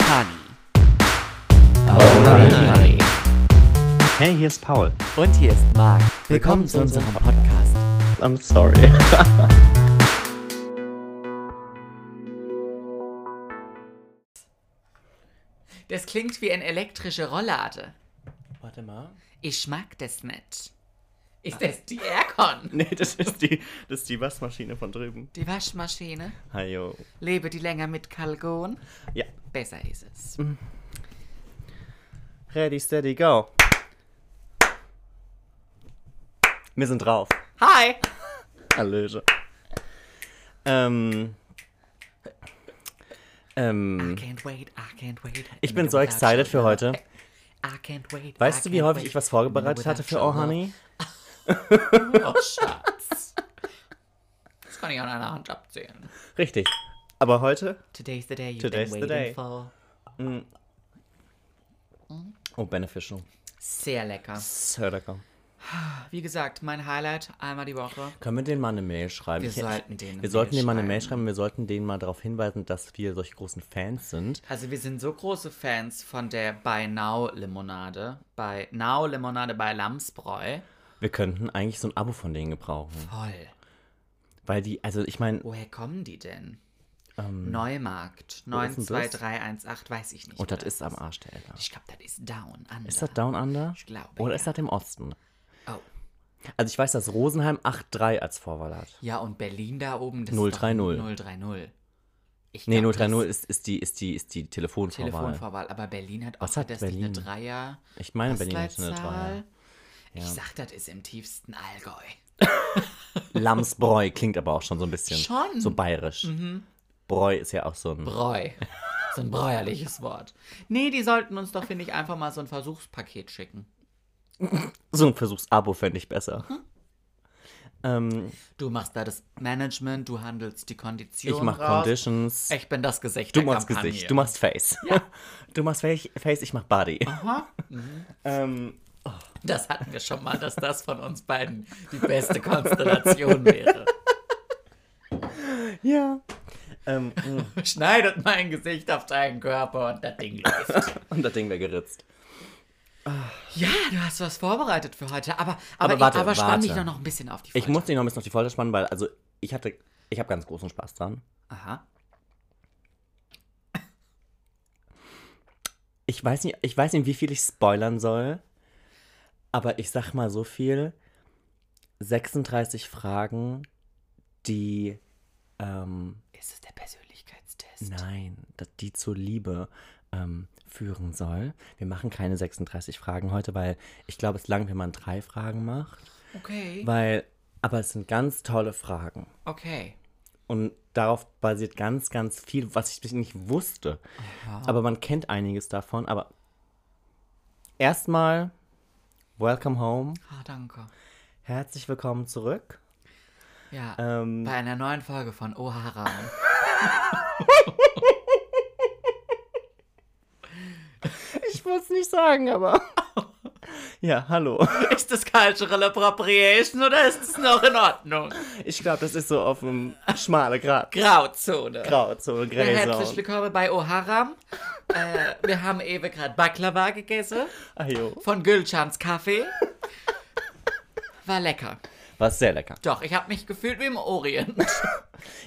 Honey. Honey. Hey, hier ist Paul. Und hier ist Marc. Willkommen zu unserem Podcast. I'm sorry. Das klingt wie eine elektrische Rolllade. Warte mal. Ich mag das nicht. Ist das die Aircon? Nee, das ist die, das ist die Waschmaschine von drüben. Die Waschmaschine? Hajo. Lebe die länger mit Kalgon? Ja. Besser ist es. Ready, steady, go. Wir sind drauf. Hi! Hallöche. Ähm. I Ähm. can't wait, I can't wait. Ich bin so excited für heute. I can't wait. Weißt I du, wie häufig ich was vorbereitet hatte für Oh Honey? Oh, Schatz. Das kann ich an einer Hand abzählen. Richtig. Aber heute? Today's the day you've Today's been the waiting day. for. Oh, beneficial. Sehr lecker. Sehr lecker. Wie gesagt, mein Highlight einmal die Woche. Können wir denen mal eine Mail schreiben? Wir Ich- sollten denen Wir sollten denen mal eine Mail schreiben. schreiben. Wir sollten denen mal darauf hinweisen, dass wir solche großen Fans sind. Also wir sind so große Fans von der By Now Limonade. Bei Now Limonade bei Lamsbräu. Wir könnten eigentlich so ein Abo von denen gebrauchen. Voll. Weil die, also ich meine, Woher kommen die denn? Neumarkt. Ähm, das? 92318, weiß ich nicht. und wo das ist am Arsch der Eltern. Ich glaube, das ist Down Under. Ist das Down Under? Ich glaube, Oder ja. ist das im Osten? Oh. Also ich weiß, dass Rosenheim 8-3 als Vorwahl hat. Ja, und Berlin da oben, das 030. ist doch 030. Ich Nee, glaub, 030 das ist, ist, die, ist, die, ist die Telefonvorwahl. Telefonvorwahl, aber Berlin hat auch Was hat das nicht eine Berlin? Dreier. Ich meine, Berlin hat eine Postleitzahl. Dreier. Ich sag, das ist im tiefsten Allgäu. Lamsbräu klingt aber auch schon so ein bisschen Schon. Mhm. so bayerisch. Bräu ist ja auch so ein... Bräu. So ein bräuerliches Wort. Nee, die sollten uns doch, finde ich, einfach mal so ein Versuchspaket schicken. So ein Versuchsabo fände ich besser. Hm? Ähm, Du machst da das Management, du handelst die Konditionen ich mach raus. Conditions. Ich bin das Gesicht Du machst Kampagne. Gesicht, du machst Face. Du machst Face, Face ich mach Body. Aha. Ähm, Das hatten wir schon mal, dass das von uns beiden die beste Konstellation wäre. ja. Ähm. Schneidet mein Gesicht auf deinen Körper und das Ding läuft. und das Ding wäre geritzt. Ja, du hast was vorbereitet für heute, aber, Aber aber, warte, ich, aber spann mich doch noch ein bisschen auf die Ich Folter. muss dich noch ein bisschen auf die Folter spannen, weil, also, ich hatte, ich habe ganz großen Spaß dran. Aha. Ich weiß nicht, ich weiß nicht, wie viel ich spoilern soll, aber ich sag mal so viel. 36 Fragen, die, ähm, Ist es der Persönlichkeitstest? nein, dass die zur Liebe ähm, führen soll. Wir machen keine 36 Fragen heute, weil ich glaube, es langt, wenn man drei Fragen macht. Okay. Weil, aber es sind ganz tolle Fragen. Okay. Und darauf basiert ganz, ganz viel, was ich nicht wusste. Aber man kennt einiges davon. Aber erstmal, welcome home. Ah, danke. Herzlich willkommen zurück. Ja, Ähm, bei einer neuen Folge von Oh Haram. ich wollte es nicht sagen, aber. Ja, hallo. ist das Cultural Appropriation oder ist es noch in Ordnung? Ich glaube, das ist so auf einem schmale Grad. Grauzone. Grauzone, Ja, herzlich willkommen bei Oh Haram. äh, wir haben eben gerade Baklava gegessen Ajo. von Gülchans Kaffee. War lecker. War sehr lecker. Doch, ich habe mich gefühlt wie im Orient.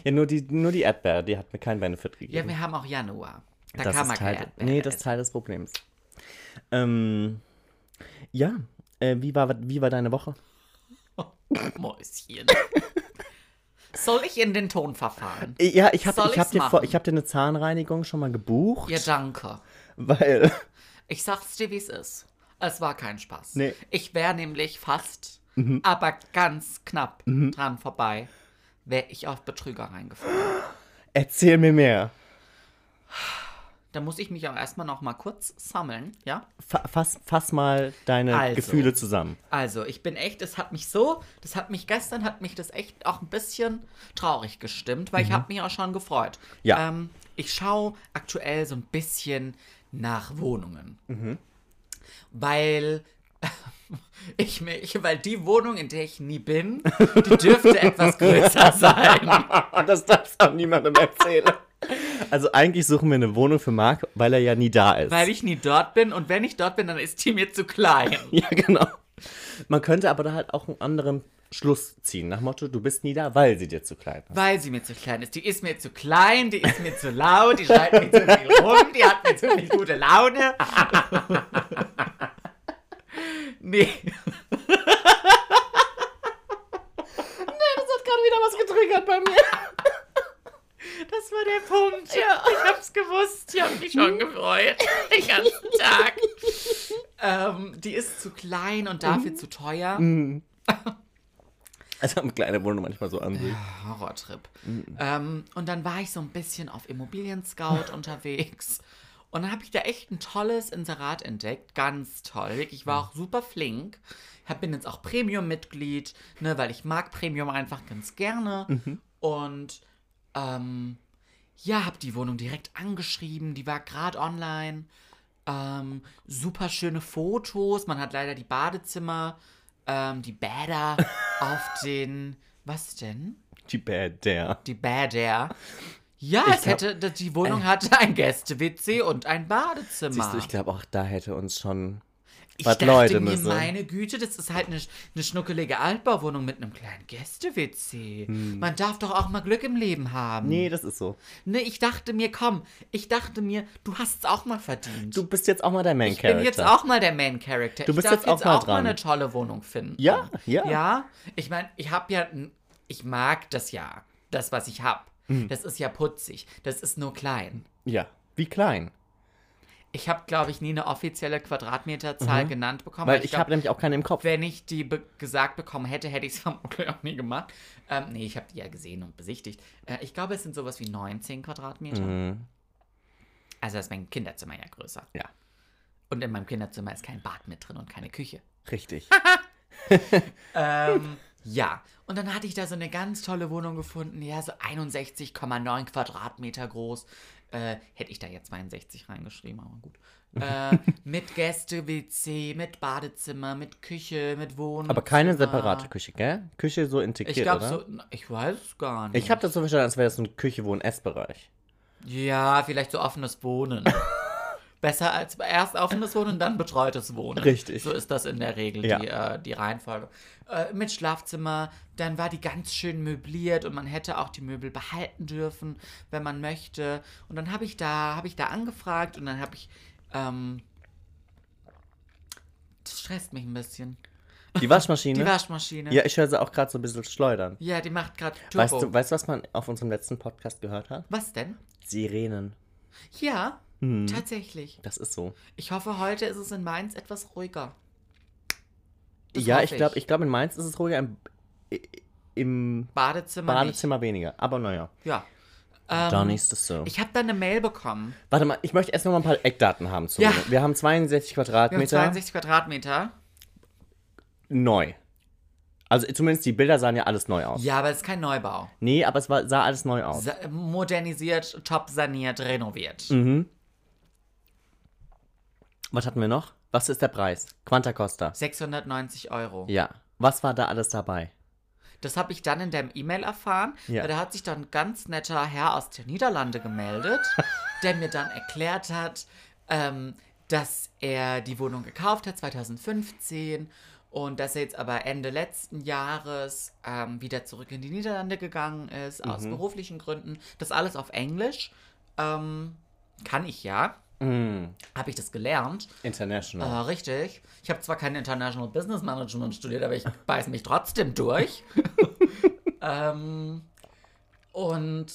Ja, nur die, nur die Erdbeere, die hat mir keinen Benefit Ja, gegeben. wir haben auch Januar. Da das kann man Teil, keine Erdbeeren Nee, das ist. Teil des Problems. Ähm, ja, äh, wie, war, wie war deine Woche? Mäuschen. Soll ich in den Ton verfahren? Ja, ich habe hab dir, vor- machen? ich hab dir eine Zahnreinigung schon mal gebucht, Ja, danke. weil Ich sag's dir, wie es ist. Es war kein Spaß. Nee. Ich wäre nämlich fast, aber ganz knapp dran vorbei, wäre ich auf Betrüger reingefallen. erzähl mir mehr. Da muss ich mich auch erstmal noch mal kurz sammeln, ja? Fa fass, fass mal deine Also. Gefühle zusammen. Also, ich bin echt, es hat mich so, das hat mich gestern, hat mich das echt auch ein bisschen traurig gestimmt, weil ich habe mich auch schon gefreut. Ja. Ähm, ich schaue aktuell so ein bisschen nach Wohnungen. Weil ich mich, weil die Wohnung, in der ich nie bin, die dürfte etwas größer sein. das darfst du auch niemandem erzählen. Also eigentlich suchen wir eine Wohnung für Marc, weil er ja nie da ist. Weil ich nie dort bin und wenn ich dort bin, dann ist die mir zu klein. ja, genau. Man könnte aber da halt auch einen anderen Schluss ziehen. Nach Motto, du bist nie da, weil sie dir zu klein ist. Weil sie mir zu klein ist. Die ist mir zu klein, die ist mir zu laut, die schreit mir zu viel rum, die hat mir zu viel gute Laune. nee. Das hat gerade wieder was getriggert bei mir. Das war der Punkt. Ja. Ich hab's gewusst. Ich hab mich schon gefreut. Den ganzen Tag. ähm, die ist zu klein und dafür zu teuer. Also eine kleine Wohnung manchmal so an sich. Horrortrip. Ähm, und dann war ich so ein bisschen auf Immobilien-Scout unterwegs. Und dann habe ich da echt ein tolles Inserat entdeckt. Ganz toll. Ich war auch super flink. Hab, bin jetzt auch Premium-Mitglied, ne, weil ich mag Premium einfach ganz gerne. Und ähm, ja, habe die Wohnung direkt angeschrieben. Die war gerade online. Ähm, super schöne Fotos. Man hat leider die Badezimmer, ähm, die Bäder auf den. Was denn? Die Bad der. Die Bäder. Ja, Ich es glaub- hätte, die Wohnung hatte ein Gäste-WC und ein Badezimmer. Siehst du, ich glaube auch da hätte uns schon Ich was dachte Leute mir, müssen. meine Güte, das ist halt eine, eine schnuckelige Altbauwohnung mit einem kleinen Gäste-WC. Man darf doch auch mal Glück im Leben haben. Hm. Nee, das ist so. Nee, ich dachte mir, komm, ich dachte mir, du hast es auch mal verdient. Du bist jetzt auch mal der Main ich bin jetzt auch mal der Main Character. Du bist ich darf jetzt auch mal auch mal dran. eine tolle Wohnung finden. Ja, ja. Ja, ich meine, ich habe ja, ich mag das ja, das, was ich habe. Hm. Das ist ja putzig. Das ist nur klein. Ja. Wie klein? Ich habe, glaube ich, nie eine offizielle Quadratmeterzahl genannt bekommen. Mhm. Weil ich glaub, habe nämlich auch keine im Kopf. wenn ich die be gesagt bekommen hätte, hätte ich es vermutlich auch nie gemacht. Ähm, nee, ich habe die ja gesehen und besichtigt. Äh, ich glaube, es sind sowas wie 19 Quadratmeter. Mhm. Also ist mein Kinderzimmer ja größer. Ja, Und in meinem Kinderzimmer ist kein Bad mit drin und keine Küche. richtig. Ähm, ja, und dann hatte ich da so eine ganz tolle Wohnung gefunden, ja, so 61,9 Quadratmeter groß. Äh, hätte ich da jetzt 62 reingeschrieben, aber gut. Äh, mit Gäste-WC, mit Badezimmer, mit Küche, mit Wohnzimmer. Aber keine separate Küche, gell? Küche so integriert, Ich glaube oder? so, ich weiß es gar nicht. Ich habe das so verstanden, als wäre das so eine Küche, wo ein Essbereich. Ja, vielleicht so offenes Wohnen. Besser als erst offenes Wohnen, dann betreutes Wohnen. Richtig. So ist das in der Regel, Ja. die, äh, die Reihenfolge. Äh, mit Schlafzimmer, dann war die ganz schön möbliert und man hätte auch die Möbel behalten dürfen, wenn man möchte. Und dann habe ich da, habe ich da angefragt und dann habe ich, ähm, das stresst mich ein bisschen. Die Waschmaschine? Die Waschmaschine. ja, ich höre sie auch gerade so ein bisschen schleudern. Ja, die macht gerade Turbo. Weißt du, weißt du, was man auf unserem letzten Podcast gehört hat? Was denn? Sirenen. Ja, Hm. tatsächlich. Das ist so. Ich hoffe, heute ist es in Mainz etwas ruhiger. Das ja, ich glaube, ich glaub, in Mainz ist es ruhiger, im, im Badezimmer, Badezimmer weniger. Aber naja, nicht. Ja. Ähm, da ist es so. Ich habe da eine Mail bekommen. Warte mal, ich möchte erst noch mal ein paar Eckdaten haben zu Ja. Wir haben 62 Wir haben Quadratmeter 62 Quadratmeter. neu. Also zumindest die Bilder sahen ja alles neu aus. Ja, aber es ist kein Neubau. Nee, aber es war, sah alles neu aus. Sa modernisiert, top saniert, renoviert. Mhm. Was hatten wir noch? Was ist der Preis? Quanta Costa. 690 Euro. Ja. Was war da alles dabei? Das habe ich dann in der E-Mail erfahren. Ja. Da hat sich dann ein ganz netter Herr aus den Niederlande gemeldet, der mir dann erklärt hat, ähm, dass er die Wohnung gekauft hat 2015 und dass er jetzt aber Ende letzten Jahres ähm, wieder zurück in die Niederlande gegangen ist, aus Mhm. beruflichen Gründen. Das alles auf Englisch. Ähm, kann ich ja. Mm, Habe ich das gelernt. international. Äh, richtig. Ich habe zwar kein International Business Management studiert, aber ich beiß mich trotzdem durch. ähm, und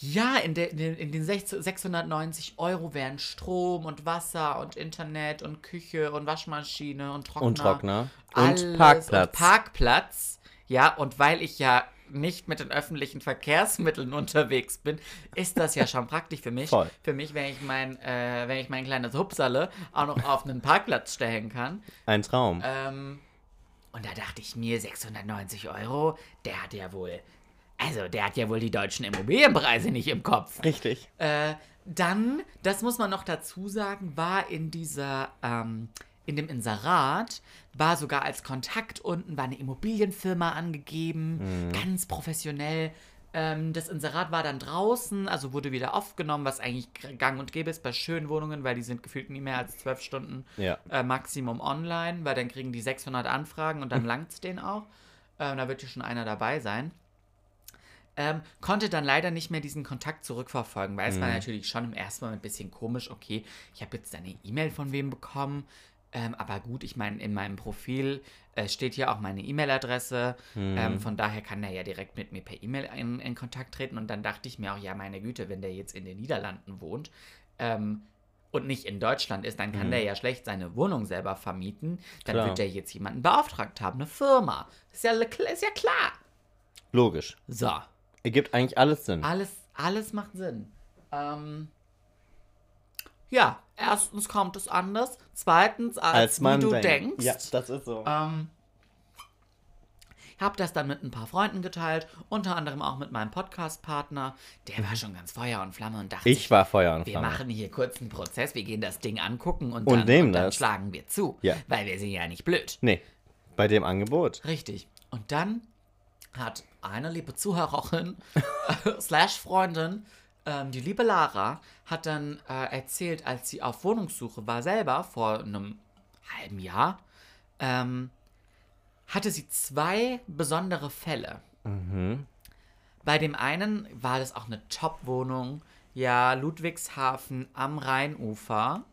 ja, in, der, in den, in den 6 690 Euro wären Strom und Wasser und Internet und Küche und Waschmaschine und Trockner. Und Trockner. Und Parkplatz. Und Parkplatz. Ja, und weil ich ja nicht mit den öffentlichen Verkehrsmitteln unterwegs bin, ist das ja schon praktisch für mich. Voll. Für mich, wenn ich mein, äh, wenn ich mein kleines Hupsalle auch noch auf einen Parkplatz stellen kann. Ein Traum. Ähm, und da dachte ich mir, 690 Euro, der hat ja wohl, also der hat ja wohl die deutschen Immobilienpreise nicht im Kopf. Richtig. Äh, dann, das muss man noch dazu sagen, war in dieser, ähm, in dem Inserat, war sogar als Kontakt unten, war eine Immobilienfirma angegeben, ganz professionell. Ähm, das Inserat war dann draußen, also wurde wieder aufgenommen, was eigentlich gang und gäbe ist bei schönen Wohnungen, weil die sind gefühlt nie mehr als zwölf Stunden Ja. äh, Maximum online, weil dann kriegen die 600 Anfragen und dann langt's denen auch. Ähm, da wird ja schon einer dabei sein. Ähm, konnte dann leider nicht mehr diesen Kontakt zurückverfolgen, weil es war natürlich schon im ersten Moment ein bisschen komisch. Okay, ich habe jetzt eine E-Mail von wem bekommen. Ähm, aber gut, ich meine, in meinem Profil äh, steht ja auch meine E-Mail-Adresse. Ähm, von daher kann er ja direkt mit mir per E-Mail in, in Kontakt treten. Und dann dachte ich mir auch, ja, meine Güte, wenn der jetzt in den Niederlanden wohnt ähm, und nicht in Deutschland ist, dann kann der ja schlecht seine Wohnung selber vermieten. Dann Klar. wird der jetzt jemanden beauftragt haben, eine Firma. Ist ja, ist ja klar. Logisch. So. Ergibt eigentlich alles Sinn. Alles, alles macht Sinn. Ähm, ja, erstens kommt es anders. Zweitens, als, Als man du denkt. denkst. Ja, das ist so. Ähm, habe das dann mit ein paar Freunden geteilt, unter anderem auch mit meinem Podcast-Partner. Der war schon ganz Feuer und Flamme und dachte, Mhm. Ich war Feuer und wir Flamme. machen hier kurz einen Prozess, wir gehen das Ding angucken und Und dann, und dann schlagen wir zu. Ja. Weil wir sind ja nicht blöd. Nee, bei dem Angebot. Richtig. Und dann hat eine liebe Zuhörerin slash Freundin, ähm, die liebe Lara, hat dann äh, erzählt, als sie auf Wohnungssuche war selber vor einem halben Jahr, ähm, hatte sie zwei besondere Fälle. Bei dem einen war das auch eine Top-Wohnung, ja, Ludwigshafen am Rheinufer.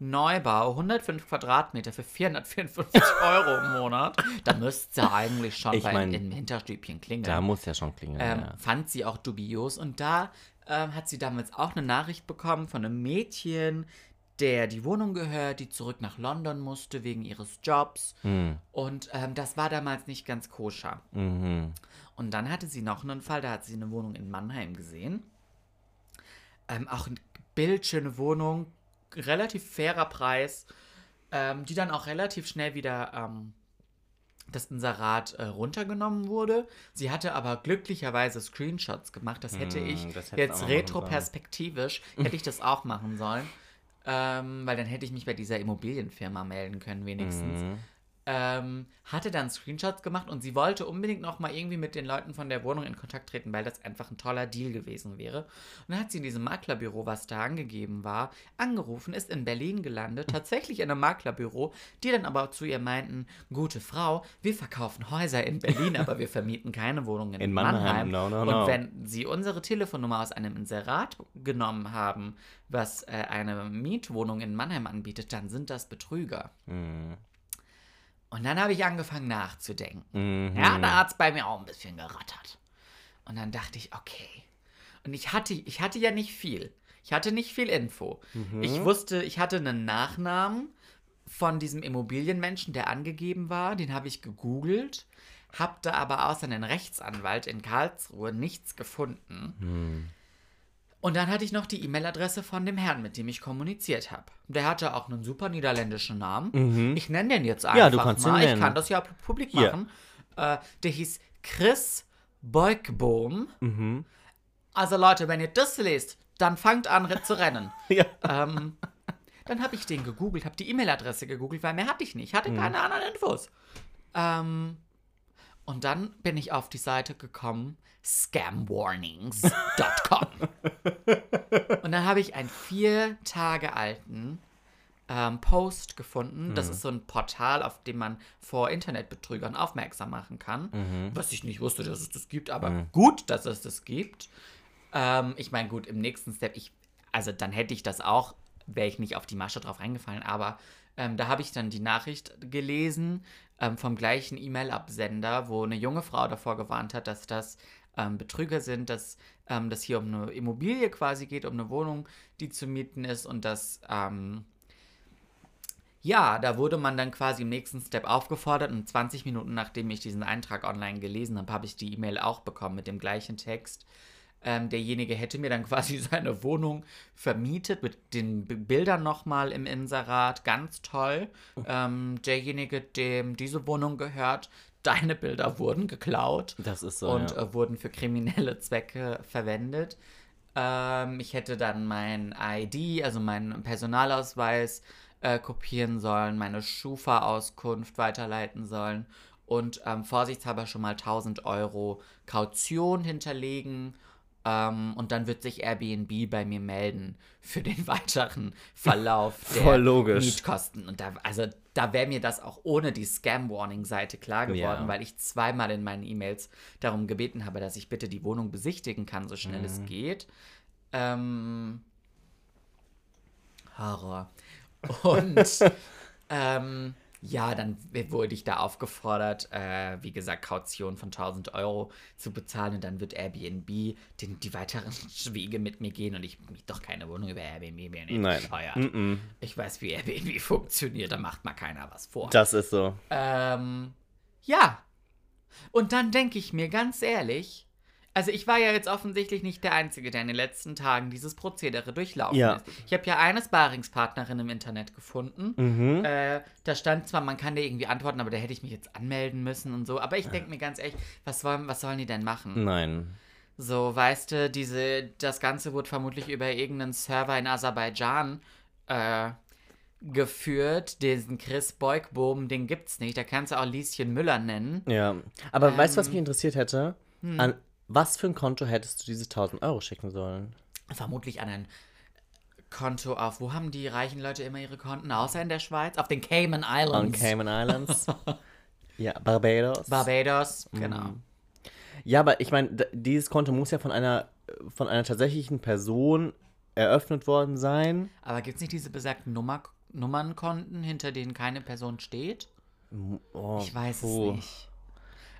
Neubau, 105 Quadratmeter für 454 Euro im Monat. Da müsste eigentlich schon Ich bei, mein, im Hinterstübchen klingeln. Da muss ja schon klingeln. ähm, ja. Fand sie auch dubios. Und da ähm, hat sie damals auch eine Nachricht bekommen von einem Mädchen, der die Wohnung gehört, die zurück nach London musste wegen ihres Jobs. Hm. Und ähm, das war damals nicht ganz koscher. Mhm. Und dann hatte sie noch einen Fall, da hat sie eine Wohnung in Mannheim gesehen. Ähm, auch eine bildschöne Wohnung, relativ fairer Preis, ähm, die dann auch relativ schnell wieder ähm, das Inserat äh, runtergenommen wurde. Sie hatte aber glücklicherweise Screenshots gemacht. Das hätte Hm, ich das jetzt retroperspektivisch, hätte ich das auch machen sollen. Ähm, weil dann hätte ich mich bei dieser Immobilienfirma melden können, wenigstens Mhm. Ähm, hatte dann Screenshots gemacht und sie wollte unbedingt noch mal irgendwie mit den Leuten von der Wohnung in Kontakt treten, weil das einfach ein toller Deal gewesen wäre. Und dann hat sie in diesem Maklerbüro, was da angegeben war, angerufen, ist in Berlin gelandet, tatsächlich in einem Maklerbüro, die dann aber zu ihr meinten, gute Frau, wir verkaufen Häuser in Berlin, aber wir vermieten keine Wohnungen in, In Mannheim. Mannheim, no, no, und no. wenn sie unsere Telefonnummer aus einem Inserat genommen haben, was äh, eine Mietwohnung in Mannheim anbietet, dann sind das Betrüger. Mhm. Und dann habe ich angefangen nachzudenken. Mhm. Ja, da hat es bei mir auch ein bisschen gerattert. Und dann dachte ich, okay. Und ich hatte, ich hatte ja nicht viel. Ich hatte nicht viel Info. Mhm. Ich wusste, ich hatte einen Nachnamen von diesem Immobilienmenschen, der angegeben war. Den habe ich gegoogelt. Hab da aber außer einen Rechtsanwalt in Karlsruhe nichts gefunden. Hm. Und dann hatte ich noch die E-Mail-Adresse von dem Herrn, mit dem ich kommuniziert habe. Der hatte auch einen super niederländischen Namen. Ich nenne den jetzt einfach Mhm. Ja, du kannst ihn mal. Ich nennen. kann das ja publik machen. Äh, der hieß Chris Beugbohm. Mhm. Also Leute, wenn ihr das lest, dann fangt an zu rennen. Ja. ähm, dann habe ich den gegoogelt, habe die E-Mail-Adresse gegoogelt, weil mehr hatte ich nicht. Ich Mhm. hatte keine anderen Infos. Ähm, und dann bin ich auf die Seite gekommen, scamwarnings.com. und dann habe ich einen vier Tage alten ähm, Post gefunden. Das ist so ein Portal, auf dem man vor Internetbetrügern aufmerksam machen kann. Was ich nicht wusste, dass es das gibt, aber gut, dass es das gibt. Ähm, ich meine, gut, im nächsten Step, ich, also dann hätte ich das auch, wäre ich nicht auf die Masche drauf reingefallen, aber ähm, da habe ich dann die Nachricht gelesen ähm, vom gleichen E-Mail-Absender, wo eine junge Frau davor gewarnt hat, dass das ähm, Betrüger sind, dass ähm, das hier um eine Immobilie quasi geht, um eine Wohnung, die zu mieten ist und dass ähm, ja, da wurde man dann quasi im nächsten Step aufgefordert und 20 Minuten nachdem ich diesen Eintrag online gelesen habe, habe ich die E-Mail auch bekommen mit dem gleichen Text. Ähm, derjenige hätte mir dann quasi seine Wohnung vermietet mit den Bildern nochmal im Inserat. Ganz toll. Ähm, derjenige, dem diese Wohnung gehört, deine Bilder wurden geklaut Das ist so. und ja. äh, wurden für kriminelle Zwecke verwendet. Ähm, ich hätte dann mein ID, also meinen Personalausweis, äh, kopieren sollen, meine Schufa-Auskunft weiterleiten sollen und ähm, vorsichtshalber schon mal 1000 Euro Kaution hinterlegen. Ähm, und dann wird sich Airbnb bei mir melden für den weiteren Verlauf der logisch. Mietkosten. Und da, also da wäre mir das auch ohne die Scam-Warning-Seite klar geworden, Ja. weil ich zweimal in meinen E-Mails darum gebeten habe, dass ich bitte die Wohnung besichtigen kann, so schnell es geht. Ähm, Horror. Und ähm, ja, dann wurde ich da aufgefordert, äh, wie gesagt, Kaution von 1000 Euro zu bezahlen und dann wird Airbnb den, die weiteren Wege mit mir gehen und ich miete doch keine Wohnung über Airbnb, bin ich Nein. bescheuert. Mm-mm. Ich weiß, wie Airbnb funktioniert, da macht mal keiner was vor. Das ist so. Ähm, ja. Und dann denke ich mir ganz ehrlich, also ich war ja jetzt offensichtlich nicht der Einzige, der in den letzten Tagen dieses Prozedere durchlaufen Ja. ist. Ich habe ja eine Sparingspartnerin im Internet gefunden. Mhm. Äh, da stand zwar, man kann dir irgendwie antworten, aber da hätte ich mich jetzt anmelden müssen und so. Aber ich denke mir ganz ehrlich, was, wollen, was sollen die denn machen? Nein. So, weißt du, diese, das Ganze wurde vermutlich über irgendeinen Server in Aserbaidschan äh, geführt. Diesen Chris Beugbohm, den gibt's nicht. Da kannst du auch Lieschen Müller nennen. Ja. Aber weißt du, was Ähm, mich interessiert hätte? hm. An was für ein Konto hättest du diese 1000 Euro schicken sollen? Vermutlich an ein Konto auf, wo haben die reichen Leute immer ihre Konten? Außer in der Schweiz? Auf den Cayman On Islands. Cayman Islands? ja, Barbados. Barbados, Mhm. genau. Ja, aber ich meine, dieses Konto muss ja von einer, von einer tatsächlichen Person eröffnet worden sein. Aber gibt's nicht diese besagten Nummer, Nummernkonten, hinter denen keine Person steht? Oh, Ich weiß puh. es nicht.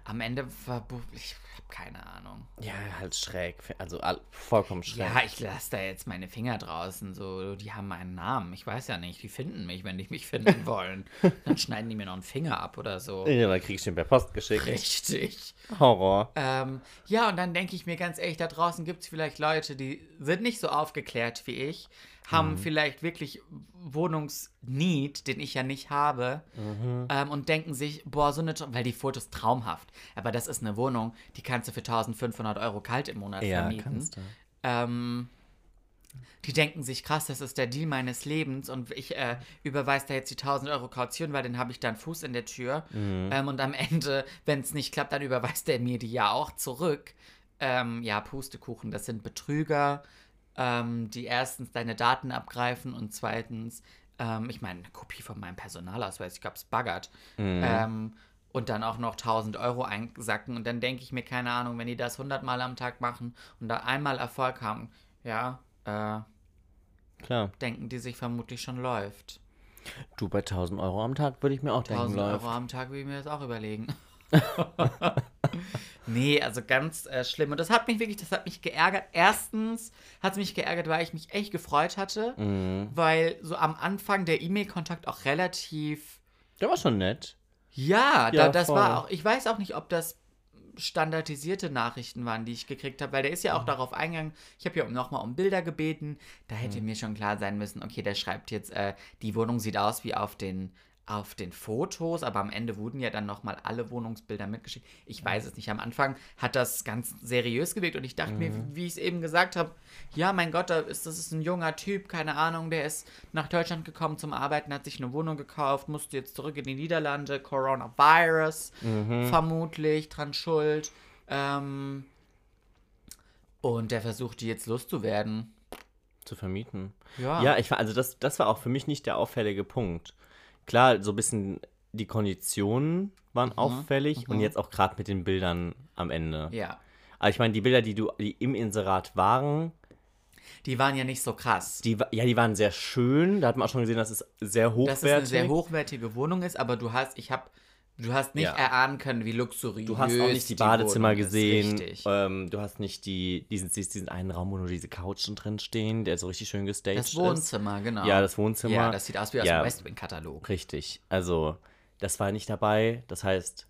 Am Ende verbucht. Ich habe keine Ahnung. Ja, halt schräg. Also vollkommen schräg. Ja, ich lasse da jetzt meine Finger draußen. So, die haben einen Namen. Ich weiß ja nicht. Die finden mich, wenn die mich finden wollen. Dann schneiden die mir noch einen Finger ab oder so. Ja, dann krieg ich den per Post geschickt. Richtig. Horror. Ähm, ja, und dann denke ich mir ganz ehrlich, da draußen gibt es vielleicht Leute, die sind nicht so aufgeklärt wie ich, haben vielleicht wirklich Wohnungsneed, den ich ja nicht habe, ähm, und denken sich, boah, so eine, weil die Fotos traumhaft, aber das ist eine Wohnung, die kannst du für 1500 Euro kalt im Monat Ja, vermieten. kannst du. Ähm, die denken sich, krass, das ist der Deal meines Lebens und ich äh, überweise da jetzt die 1000 Euro Kaution, weil dann habe ich da einen Fuß in der Tür. Ähm, und am Ende, wenn es nicht klappt, dann überweist er mir die ja auch zurück. Ähm, ja, Pustekuchen, das sind Betrüger, ähm, die erstens deine Daten abgreifen und zweitens, ähm, ich meine, eine Kopie von meinem Personalausweis, ich glaube, es baggert. Ähm, und dann auch noch 1000 Euro einsacken. Und dann denke ich mir, keine Ahnung, wenn die das 100 Mal am Tag machen und da einmal Erfolg haben, ja, äh, Klar. denken die sich vermutlich schon läuft. Du bei 1000 Euro am Tag würde ich mir auch denken, 1000 läuft. Euro am Tag will ich mir das auch überlegen. nee, also ganz äh, schlimm. Und das hat mich wirklich, das hat mich geärgert. Erstens hat es mich geärgert, weil ich mich echt gefreut hatte, Mhm. weil so am Anfang der E-Mail-Kontakt auch relativ Der war schon nett. Ja, da, Ja, das voll. war auch, ich weiß auch nicht, ob das standardisierte Nachrichten waren, die ich gekriegt habe, weil der ist ja auch Mhm. darauf eingegangen, ich habe ja nochmal um Bilder gebeten, da hätte mir schon klar sein müssen, okay, der schreibt jetzt, äh, die Wohnung sieht aus wie auf den auf den Fotos, aber am Ende wurden ja dann nochmal alle Wohnungsbilder mitgeschickt. Ich weiß es nicht. Am Anfang hat das ganz seriös gewirkt und ich dachte mir, wie ich es eben gesagt habe, ja, mein Gott, da ist, das ist ein junger Typ, keine Ahnung, der ist nach Deutschland gekommen zum Arbeiten, hat sich eine Wohnung gekauft, musste jetzt zurück in die Niederlande, Coronavirus, vermutlich, dran schuld. Ähm, und der versucht, die jetzt loszuwerden. Zu vermieten. Ja. Ja, ich war, also das, das war auch für mich nicht der auffällige Punkt. Klar, so ein bisschen die Konditionen waren auffällig und jetzt auch gerade mit den Bildern am Ende. Ja. Aber ich meine, die Bilder, die du, die im Inserat waren, Die waren ja nicht so krass. die, ja, die waren sehr schön. Da hat man auch schon gesehen, dass es sehr hochwertig dass es eine sehr hochwertige Wohnung ist, aber du hast, ich habe, du hast nicht Ja. erahnen können, wie luxuriös Du hast auch nicht die Badezimmer Wohnung ist. gesehen. Richtig. Ähm, du hast nicht die, diesen, diesen einen Raum, wo nur diese Couchen drin stehen, der so richtig schön gestaged Das Wohnzimmer, genau. ist. Ja, das Wohnzimmer. Ja, das sieht aus wie aus Ja. dem West Wing-Katalog. Richtig. Also, das war nicht dabei. Das heißt,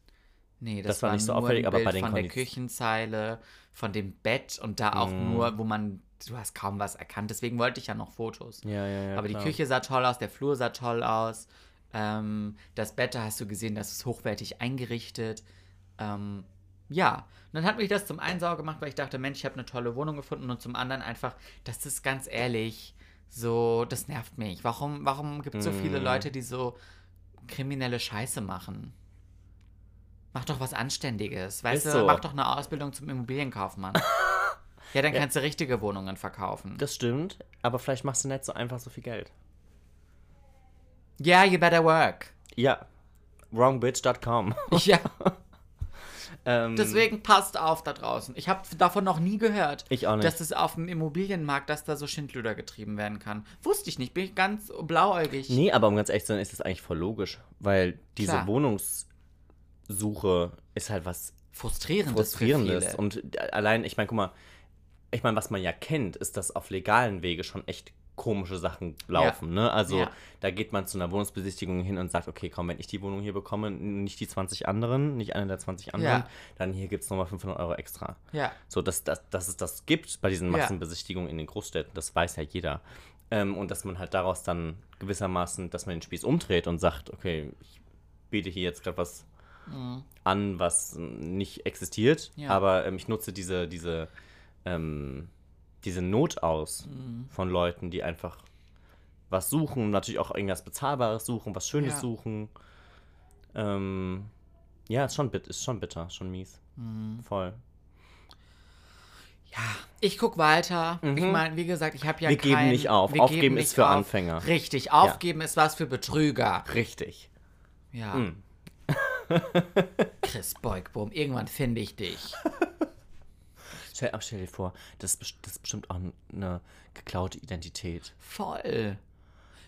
Nee, das, Das war nicht so auffällig, aber bei den von der Kondiz- Küchenzeile, von dem Bett und da auch Mm. nur, wo man, du hast kaum was erkannt. Deswegen wollte ich ja noch Fotos. ja, ja, ja. aber klar. die Küche sah toll aus, der Flur sah toll aus. Ähm, das Bett, da hast du gesehen, das ist hochwertig eingerichtet. Ähm, ja, und dann hat mich das zum einen sauer gemacht, weil ich dachte, Mensch, ich habe eine tolle Wohnung gefunden und zum anderen einfach, das ist ganz ehrlich, so, das nervt mich. Warum, warum gibt es so viele Mm. Leute, die so kriminelle Scheiße machen? Mach doch was Anständiges. Weißt Ist du, so. mach doch eine Ausbildung zum Immobilienkaufmann. ja, dann kannst du richtige Wohnungen verkaufen. Das stimmt, aber vielleicht machst du nicht so einfach so viel Geld. Ja, you better work. Ja. Wrongbitch.com. Ja, ähm, deswegen passt auf da draußen. Ich habe davon noch nie gehört. Ich auch nicht. Dass es auf dem Immobilienmarkt, dass da so Schindluder getrieben werden kann. Wusste ich nicht, bin ich ganz blauäugig. Nee, aber um ganz ehrlich zu sein, ist das eigentlich voll logisch. Weil diese Klar. Wohnungssuche ist halt was Frustrierendes, Frustrierendes. Und allein, ich meine, guck mal, ich meine, was man ja kennt, ist, dass auf legalen Wege schon echt komische Sachen laufen. Ne? Also Ja. da geht man zu einer Wohnungsbesichtigung hin und sagt, okay, komm, wenn ich die Wohnung hier bekomme, nicht die 20 anderen, nicht eine der 20 anderen, Ja. dann hier gibt es nochmal 500 Euro extra. Ja. So, dass, dass, dass es das gibt bei diesen Ja. Massenbesichtigungen in den Großstädten, das weiß ja jeder. Ähm, und dass man halt daraus dann gewissermaßen, dass man den Spieß umdreht und sagt, okay, ich biete hier jetzt gerade was an, was nicht existiert, Ja. aber ähm, ich nutze diese, diese, ähm, diese Not aus von Leuten, die einfach was suchen, natürlich auch irgendwas Bezahlbares suchen, was Schönes Ja. suchen. Ähm, ja, ist schon, ist schon bitter, schon mies. Voll. Ja, ich guck weiter. Ich meine, wie gesagt, ich habe ja Mhm. Wir geben kein, nicht auf. wir Aufgeben geben ist für auf. Anfänger. Richtig, aufgeben ist was für Betrüger. Richtig. Ja. Mm. Chris Beugbohm, irgendwann finde ich dich. Stell, aber stell dir vor, das das ist bestimmt auch eine geklaute Identität. Voll.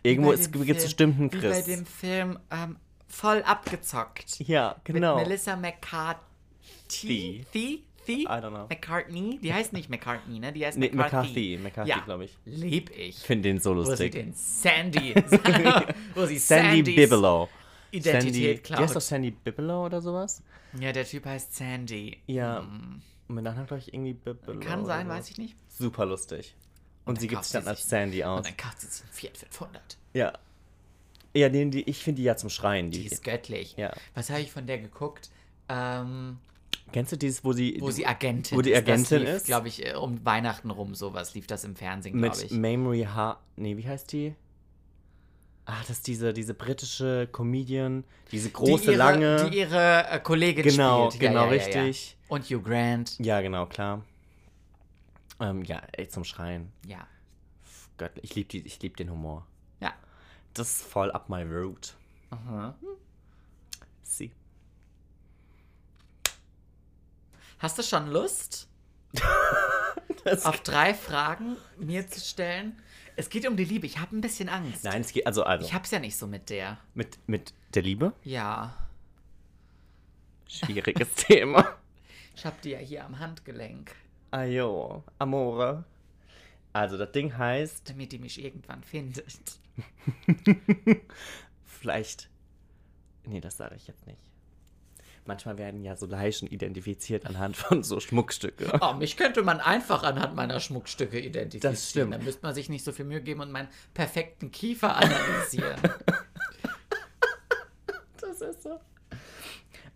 Irgendwo gibt es bestimmt einen Wie bei Chris. dem Film ähm, voll abgezockt. Ja, genau. Mit Melissa McCarthy. The? I don't know. McCartney? Die heißt nicht McCartney, ne? Die heißt Nee, McCarthy. McCarthy, McCarthy, ja, glaub ich. Lieb ich. Finde den so Wo sie lustig. den Sandy, wo sie Sandy Sandys Bibelow. Identität Sandy, klaut. die heißt doch Sandy Bibelow oder sowas? Ja, der Typ heißt Sandy. Ja. Und mit Nachnamen glaube ich irgendwie Bibelow. Mm. Kann sein, weiß ich nicht. Super lustig. Und, dann sie gibt sich dann als Sandy aus. Und dann kauft sie sich einen Fiat 500. Ja. Ja, den, die, ich finde die ja zum Schreien. Die Die, ist göttlich. Ja. Was habe ich von der geguckt? Ähm, Kennst du dieses, wo sie, wo sie Agentin wo die. Agentin ist? glaube ich, äh, um Weihnachten rum sowas lief das im Fernsehen, glaube mit ich. Mamrie Ha. Nee, wie heißt die? Ah, das ist diese, diese britische Comedian, diese große, die ihre, lange. Die ihre äh, Kollegin Genau, spielt. Genau, ja, ja, richtig. Und Hugh Grant. Ja, genau, klar. Ähm, ja, ey, zum Schreien. Ja. Göttlich. Ich liebe lieb den Humor. Ja. Das ist voll up my road. Aha. Sie. Hast du schon Lust, auf drei Fragen mir zu stellen? Es geht um die Liebe. Ich habe ein bisschen Angst. Nein, es geht, also, also, Ich hab's ja nicht so mit der. mit, mit der Liebe? Ja. Schwieriges Thema. Ich hab die ja hier am Handgelenk, Ayo, Amore. Also, das Ding heißt, damit die mich irgendwann findet. vielleicht. Nee, das sage ich jetzt nicht. Manchmal werden ja so Leichen identifiziert anhand von so Schmuckstücke. Oh, mich könnte man einfach anhand meiner Schmuckstücke identifizieren. Das stimmt. Dann müsste man sich nicht so viel Mühe geben und meinen perfekten Kiefer analysieren. Das ist so.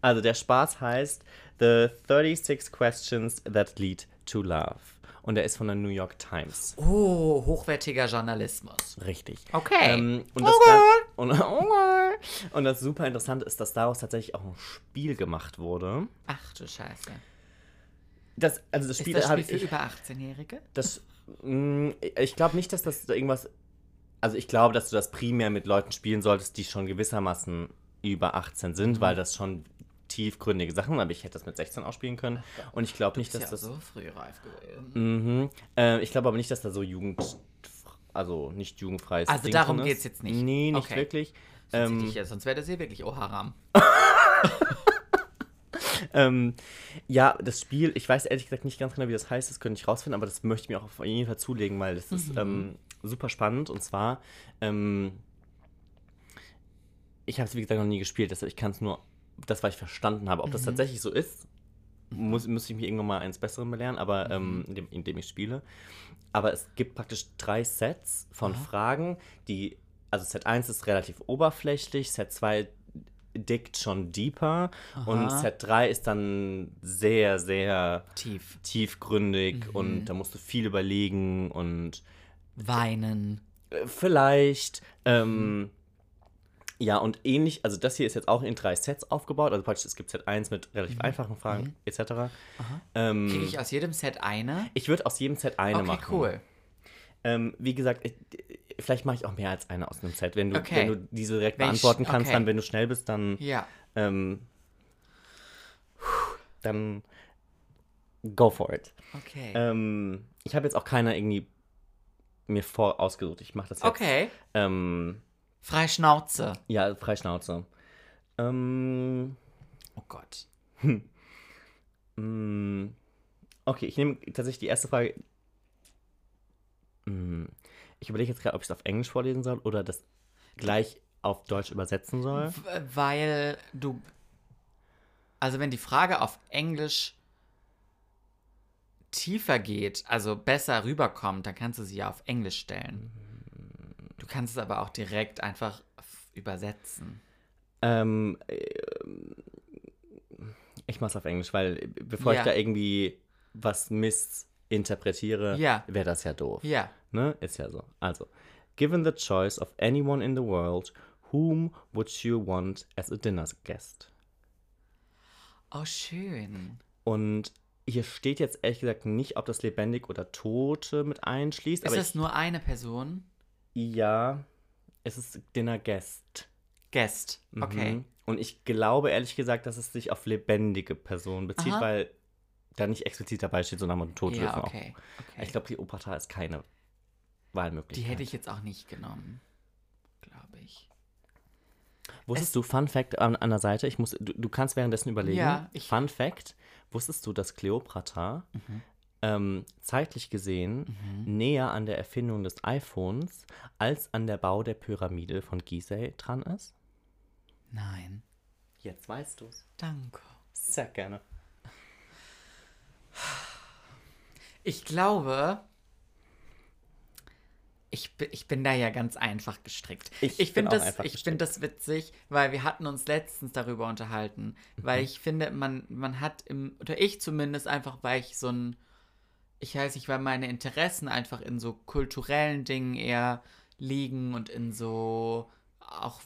Also der Spaß heißt The 36 Questions That Lead to Love. Und der ist von der New York Times. oh, hochwertiger Journalismus. Richtig. Okay. Ähm, und, das Okay. Gan- und, und das super interessante ist, dass daraus tatsächlich auch ein Spiel gemacht wurde. Ach du Scheiße. Das, also das Ist Spiel, das habe Spiel für ich, über 18-Jährige? das, mh, ich glaube nicht, dass das irgendwas. Also ich glaube, dass du das primär mit Leuten spielen solltest, die schon gewissermaßen über 18 sind, Mhm. weil das schon tiefgründige Sachen, aber ich hätte das mit 16 ausspielen können. Und ich glaube nicht, dass ja das. so früh reif gewesen. Mhm. Äh, ich glaube aber nicht, dass da so Jugend. Also nicht jugendfreies Also Ding darum ist. geht's jetzt nicht. Nee, nicht Okay. wirklich. Sonst, Ähm, ich sonst wäre das hier wirklich oh Haram. Ähm, ja, das Spiel, ich weiß ehrlich gesagt nicht ganz genau, wie das heißt, das könnte ich rausfinden, aber das möchte ich mir auch auf jeden Fall zulegen, weil das Mhm. ist ähm, super spannend und zwar, ähm, ich habe es wie gesagt noch nie gespielt, deshalb ich kann es nur, das, was ich verstanden habe, ob Mhm. das tatsächlich so ist, muss, muss ich mich irgendwann mal eins Besseren belehren, aber ähm, Mhm. indem, indem ich spiele. Aber es gibt praktisch drei Sets von Fragen, die, also Set 1 ist relativ oberflächlich, Set 2 dickt schon deeper und Aha. Set 3 ist dann sehr, sehr Tief. tiefgründig Mhm. und da musst du viel überlegen und Weinen. äh, vielleicht, ähm, Ja, und ähnlich, also das hier ist jetzt auch in drei Sets aufgebaut. Also praktisch, es gibt Set 1 mit relativ einfachen Fragen, etc. Ähm, Kriege ich aus jedem Set eine? ich würde aus jedem Set eine Okay, machen. cool. Ähm, wie gesagt, ich, vielleicht mache ich auch mehr als eine aus einem Set. Wenn du, Okay. wenn du diese direkt Wenn ich- beantworten kannst, okay. dann, wenn du schnell bist, dann, Ja. ähm, dann go for it. Okay. Ähm, ich habe jetzt auch keiner irgendwie mir vor ausgesucht. Ich mache das jetzt. okay. Ähm, Frei Schnauze. ja, Freischnauze. Ähm, Oh Gott. Mm, Okay, ich nehme tatsächlich die erste Frage. Mm, Ich überlege jetzt gerade, ob ich es auf Englisch vorlesen soll oder das gleich auf Deutsch übersetzen soll. Weil du. Also, wenn die Frage auf Englisch tiefer geht, also besser rüberkommt, dann kannst du sie ja auf Englisch stellen. Du kannst es aber auch direkt einfach übersetzen. Ähm, äh, ich mache es auf Englisch, weil äh, bevor Ja. ich da irgendwie was missinterpretiere, Ja. wäre das ja doof. Ja. Ne? Ist ja so. Also, given the choice of anyone in the world, whom would you want as a dinner guest? Oh, schön. Und hier steht jetzt ehrlich gesagt nicht, ob das lebendig oder Tote mit einschließt. Ist das nur eine Person? Ja, es ist Dinner Guest. Guest. Okay. Mhm. Und ich glaube ehrlich gesagt, dass es sich auf lebendige Personen bezieht, Aha. weil da nicht explizit dabei steht, sondern man Tote Ja, okay. auch. okay. Ich glaube, Cleopatra ist keine Die Wahlmöglichkeit. hätte ich jetzt auch nicht genommen. Glaube ich. Wusstest du, Fun Fact an, an der Seite, ich muss, du, du kannst währenddessen überlegen. Ja, ich- Fun Fact, wusstest du, dass Cleopatra ähm, zeitlich gesehen näher an der Erfindung des iPhones als an der Bau der Pyramide von Gizeh dran ist? Nein. Jetzt weißt du es. Danke. Sehr gerne. Ich glaube, ich, ich bin da ja ganz einfach gestrickt. Ich ich finde das, ich find das witzig, weil wir hatten uns letztens darüber unterhalten. Weil Mhm. ich finde, man, man hat im, oder ich zumindest einfach, weil ich so ein, ich weiß nicht, weil meine Interessen einfach in so kulturellen Dingen eher liegen und in so, auch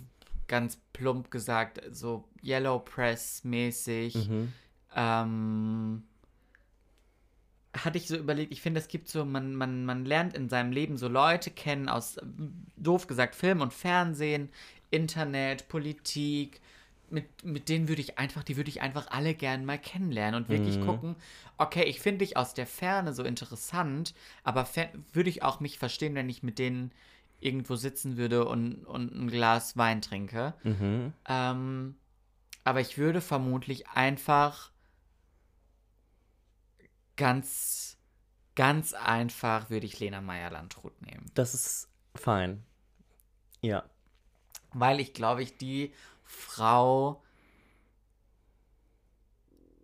ganz plump gesagt, so Yellow Press mäßig. Mhm. Ähm, hatte ich so überlegt, ich finde, es gibt so, man, man, man lernt in seinem Leben so Leute kennen aus, doof gesagt, Film und Fernsehen, Internet, Politik, mit, mit denen würde ich einfach, die würde ich einfach alle gern mal kennenlernen und wirklich gucken, okay, ich finde dich aus der Ferne so interessant, aber würde ich auch mich verstehen, wenn ich mit denen irgendwo sitzen würde und, und ein Glas Wein trinke. Mhm. Ähm, aber ich würde vermutlich einfach ganz, ganz einfach würde ich Lena Meyer-Landrut nehmen. Das ist fein. Ja. Weil ich glaube, ich die Frau.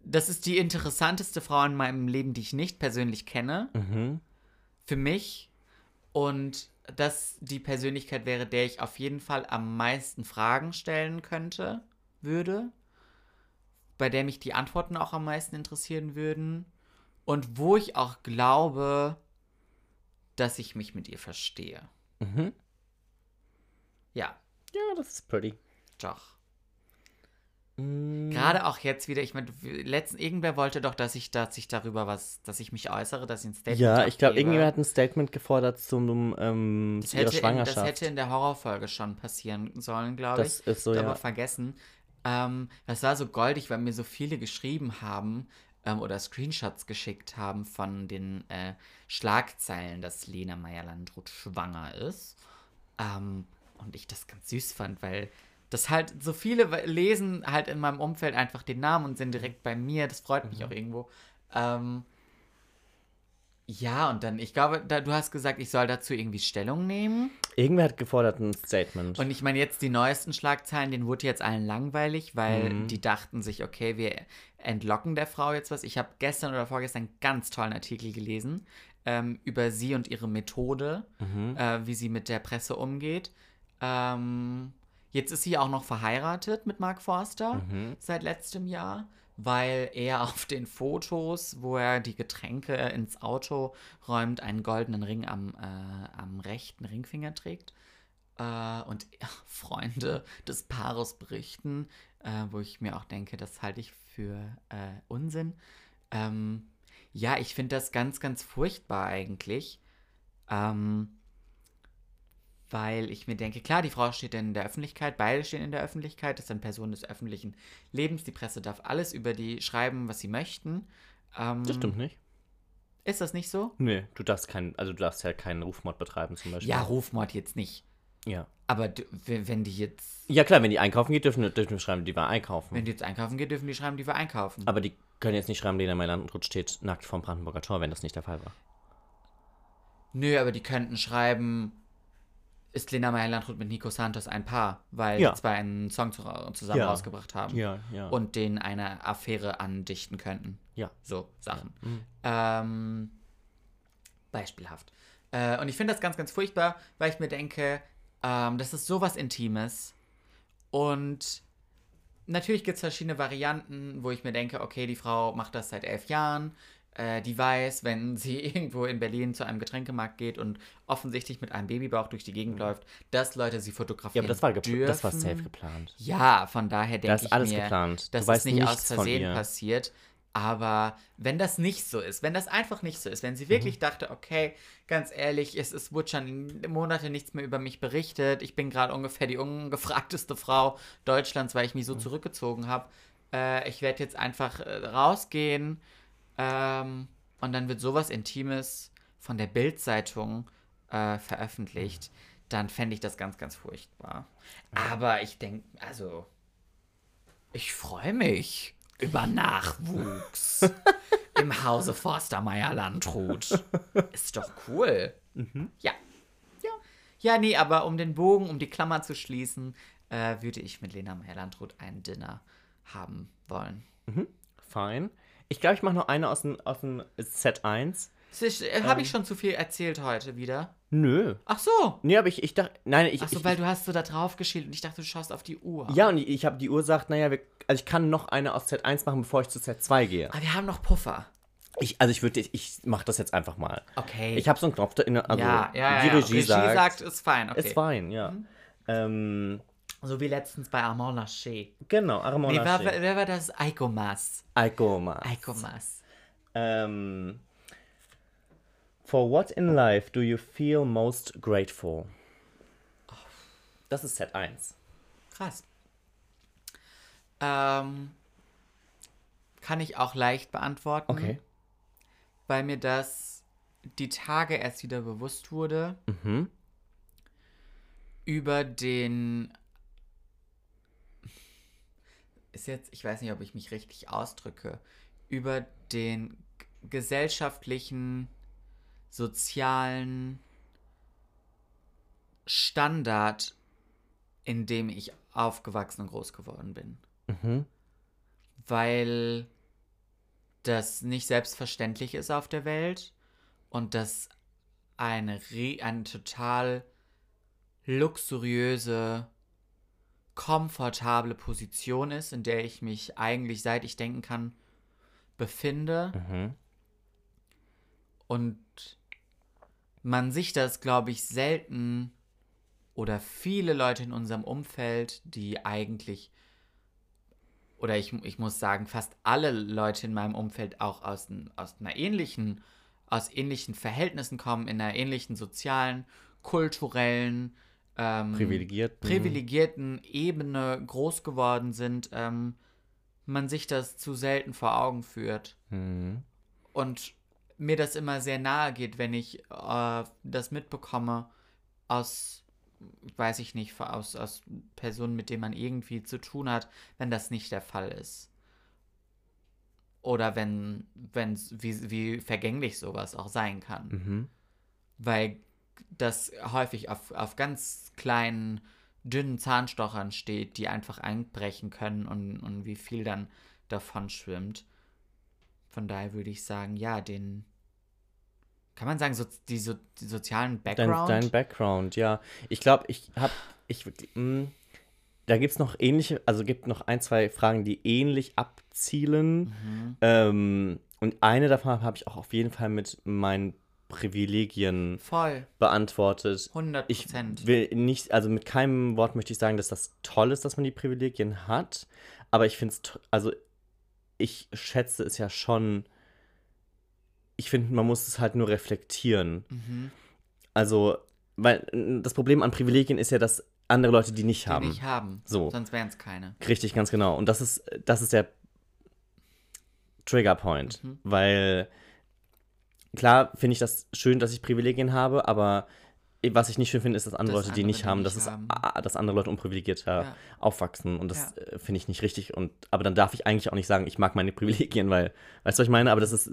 Das ist die interessanteste Frau in meinem Leben, die ich nicht persönlich kenne. Mhm. Für mich. Und das die Persönlichkeit wäre, der ich auf jeden Fall am meisten Fragen stellen könnte, würde. Bei der mich die Antworten auch am meisten interessieren würden. Und wo ich auch glaube, dass ich mich mit ihr verstehe. Mhm. Ja, Ja, das ist pretty. Doch. Mm, Gerade auch jetzt wieder, ich meine, letzten irgendwer wollte doch, dass ich, dass ich darüber was, dass ich mich äußere, dass ich ein Statement Ja, ich glaube, irgendjemand hat ein Statement gefordert zum, ähm, das zu ihrer hätte, in, das Schwangerschaft. hätte in der Horrorfolge schon passieren sollen, glaube ich. Das ist so, Hab ja. aber vergessen. Ähm, das war so goldig, weil mir so viele geschrieben haben ähm, oder Screenshots geschickt haben von den äh, Schlagzeilen, dass Lena Meyer-Landrut schwanger ist. Ähm, und ich das ganz süß fand, weil das halt so viele lesen halt in meinem Umfeld einfach den Namen und sind direkt bei mir. Das freut Mhm. mich auch irgendwo. Ähm, ja, und dann, ich glaube, da, du hast gesagt, ich soll dazu irgendwie Stellung nehmen. Irgendwer hat gefordert ein Statement. Und ich meine, jetzt die neuesten Schlagzeilen, denen wurde jetzt allen langweilig, weil Mhm. die dachten sich, okay, wir entlocken der Frau jetzt was. Ich habe gestern oder vorgestern einen ganz tollen Artikel gelesen ähm, über sie und ihre Methode, Mhm. äh, wie sie mit der Presse umgeht. Ähm, jetzt ist sie auch noch verheiratet mit Mark Forster Mhm. seit letztem Jahr, weil er auf den Fotos, wo er die Getränke ins Auto räumt, einen goldenen Ring am, äh, am rechten Ringfinger trägt. äh, und ja, Freunde des Paares berichten, äh, wo ich mir auch denke, das halte ich für äh, Unsinn. Ähm, ja, ich finde das ganz, ganz furchtbar eigentlich. Ähm, weil ich mir denke, klar, die Frau steht in der Öffentlichkeit, beide stehen in der Öffentlichkeit, das sind Personen des öffentlichen Lebens, die Presse darf alles über die schreiben, was sie möchten. Ähm, Das stimmt nicht. Ist das nicht so? Nee, du darfst keinen, also du darfst ja keinen Rufmord betreiben zum Beispiel. Ja, Rufmord jetzt nicht. Ja. Aber wenn die jetzt, Ja klar, wenn die einkaufen geht, dürfen, dürfen wir schreiben, die war einkaufen. wenn die jetzt einkaufen geht, dürfen die schreiben, die wir einkaufen. Aber die können jetzt nicht schreiben, Lena Meyer-Landrut steht nackt vorm Brandenburger Tor, wenn das nicht der Fall war. Nö, aber die könnten schreiben, ist Lena Meyer-Landrut mit Nico Santos ein Paar, weil Ja. die zwei einen Song zu, zusammen Ja. rausgebracht haben. Ja. Und den eine Affäre andichten könnten. ja. So Sachen. Mhm. Ähm, beispielhaft. Äh, und ich finde das ganz, ganz furchtbar, weil ich mir denke, ähm, das ist sowas Intimes. Und natürlich gibt es verschiedene Varianten, wo ich mir denke, okay, die Frau macht das seit elf Jahren. Äh, die weiß, wenn sie irgendwo in Berlin zu einem Getränkemarkt geht und offensichtlich mit einem Babybauch durch die Gegend läuft, dass Leute sie Mhm. Ja, fotografieren aber das war, dürfen. das war safe geplant. Ja, von daher denke Da ist ich alles mir, geplant. Weißt es nicht aus Versehen passiert. Aber wenn das nicht so ist, wenn das einfach nicht so ist, wenn sie Mhm. wirklich dachte, okay, ganz ehrlich, es, wurde schon Monate nichts mehr über mich berichtet, ich bin gerade ungefähr die ungefragteste Frau Deutschlands, weil ich Mhm. mich so zurückgezogen habe, äh, ich werde jetzt einfach äh, rausgehen ähm, und dann wird sowas Intimes von der Bild-Zeitung äh, veröffentlicht, dann fände ich das ganz, ganz furchtbar. Aber ich denke, also, ich freue mich über Nachwuchs im Hause Forstermeier Landrut. Ist doch cool. Ja. Ja. Ja, nee, aber um den Bogen, um die Klammer zu schließen, äh, würde ich mit Lena Meyer-Landrut ein Dinner haben wollen. Fein. Ich glaube, ich mache noch eine aus dem, aus dem Set 1. Äh, Habe ich schon zu viel erzählt heute wieder? Nö. Ach so. Nee, aber ich, ich dachte, nein, ich, Ach so, ich, weil du hast so da drauf geschielt und ich dachte, du schaust auf die Uhr. ja, und ich, ich habe die Uhr sagt, naja, wir, also ich kann noch eine aus Set 1 machen, bevor ich zu Set 2 gehe. Aber wir haben noch Puffer. Ich, also ich würde, ich, ich mache das jetzt einfach mal. Okay. Ich habe so einen Knopf da in der, also ja, ja, ja. die ja. Regie, sagt, ist fein. Okay. Mhm. ist fein, ja. Ähm, So wie letztens bei Armand Laché. genau, Armand Nee, wer, Laschet. wer war das? Eiko Mas. Eiko Maas. Eiko Mas. Ähm, for what in life do you feel most grateful? Das ist Set 1. Krass. Ähm, kann ich auch leicht beantworten. Okay. Weil mir das die Tage erst wieder bewusst wurde. Mhm. Über den. Ist jetzt, ich weiß nicht, ob ich mich richtig ausdrücke. Über den gesellschaftlichen, sozialen Standard, in dem ich aufgewachsen und groß geworden bin. Mhm. Weil das nicht selbstverständlich ist auf der Welt und das eine, eine total luxuriöse, komfortable Position ist, in der ich mich eigentlich, seit ich denken kann, befinde. Mhm. Und man sich das, glaube ich, selten oder viele Leute in unserem Umfeld, die eigentlich, oder ich, ich muss sagen, fast alle Leute in meinem Umfeld auch aus, aus einer ähnlichen, aus ähnlichen Verhältnissen kommen, in einer ähnlichen sozialen, kulturellen, ähm, Privilegiert. privilegierten Ebene groß geworden sind, ähm, man sich das zu selten vor Augen führt. Mhm. Und mir das immer sehr nahe geht, wenn ich äh, das mitbekomme aus, weiß ich nicht, aus, aus Personen, mit denen man irgendwie zu tun hat, wenn das nicht der Fall ist. Oder wenn, wenn's, wie, wie vergänglich sowas auch sein kann. Mhm. Weil das häufig auf, auf ganz kleinen, dünnen Zahnstochern steht, die einfach einbrechen können und, und wie viel dann davon schwimmt. Von daher würde ich sagen, ja, den. Kann man sagen, so, die, so, die sozialen Dein, Background? dein Background, ja. Ich glaube, ich habe, ich, mh, da gibt es noch ähnliche, also gibt noch ein, zwei Fragen, die ähnlich abzielen. Mhm. Ähm, und eine davon habe ich auch auf jeden Fall mit meinen Privilegien Voll. beantwortet. 100 Ich Prozent. will nicht, also mit keinem Wort möchte ich sagen, dass das toll ist, dass man die Privilegien hat. Aber ich finde es, also ich schätze es ja schon. Ich finde, man muss es halt nur reflektieren. Mhm. Also, weil das Problem an Privilegien ist ja, dass andere Leute die nicht Die haben. nicht haben. So. Sonst wären es keine. Richtig, ganz genau. Und das ist, das ist der Triggerpoint. Mhm. Weil klar finde ich das schön, dass ich Privilegien habe, aber was ich nicht schön finde, ist, dass andere Dass Leute die andere nicht die haben, nicht dass, es, haben. ah, dass andere Leute unprivilegierter Ja. aufwachsen. Und das Ja. äh, finde ich nicht richtig. Und, aber dann darf ich eigentlich auch nicht sagen, ich mag meine Privilegien, weil, weißt du, was ich meine? Aber das ist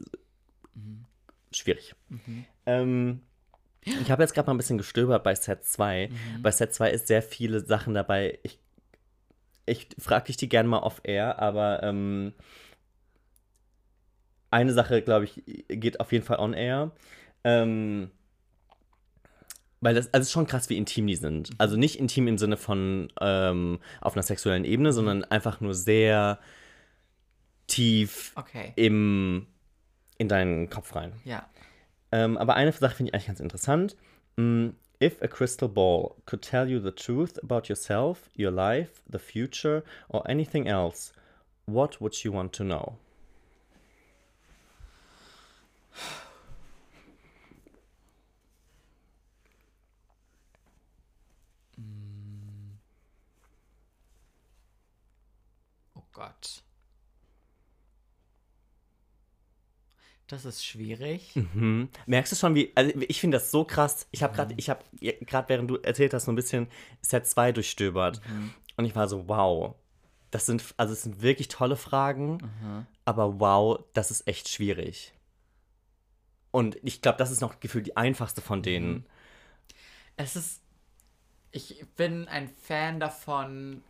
Mhm. schwierig. Ähm, ich habe jetzt gerade mal ein bisschen gestöbert bei Set 2. Mhm. Bei Set 2 ist sehr viele Sachen dabei. Ich, ich frage dich die gerne mal off-air, aber ähm, eine Sache, glaube ich, geht auf jeden Fall on-air. Ähm, weil das, also es ist schon krass, wie intim die sind. Also nicht intim im Sinne von ähm, auf einer sexuellen Ebene, sondern einfach nur sehr tief Okay. im, in deinen Kopf rein. Ja. Ähm, aber eine Sache finde ich eigentlich ganz interessant. Mm, If a crystal ball could tell you the truth about yourself, your life, the future, or anything else, what would you want to know? Oh Gott. Das ist schwierig. Mhm. Merkst du schon, wie. Also ich finde das so krass. Ich habe gerade, ich habe gerade während du erzählt hast, so ein bisschen Set 2 durchstöbert. Und ich war so, wow. Das sind, also es sind wirklich tolle Fragen, aber wow, das ist echt schwierig. Und ich glaube, das ist noch gefühlt die einfachste von denen. Es ist. Ich bin ein Fan davon.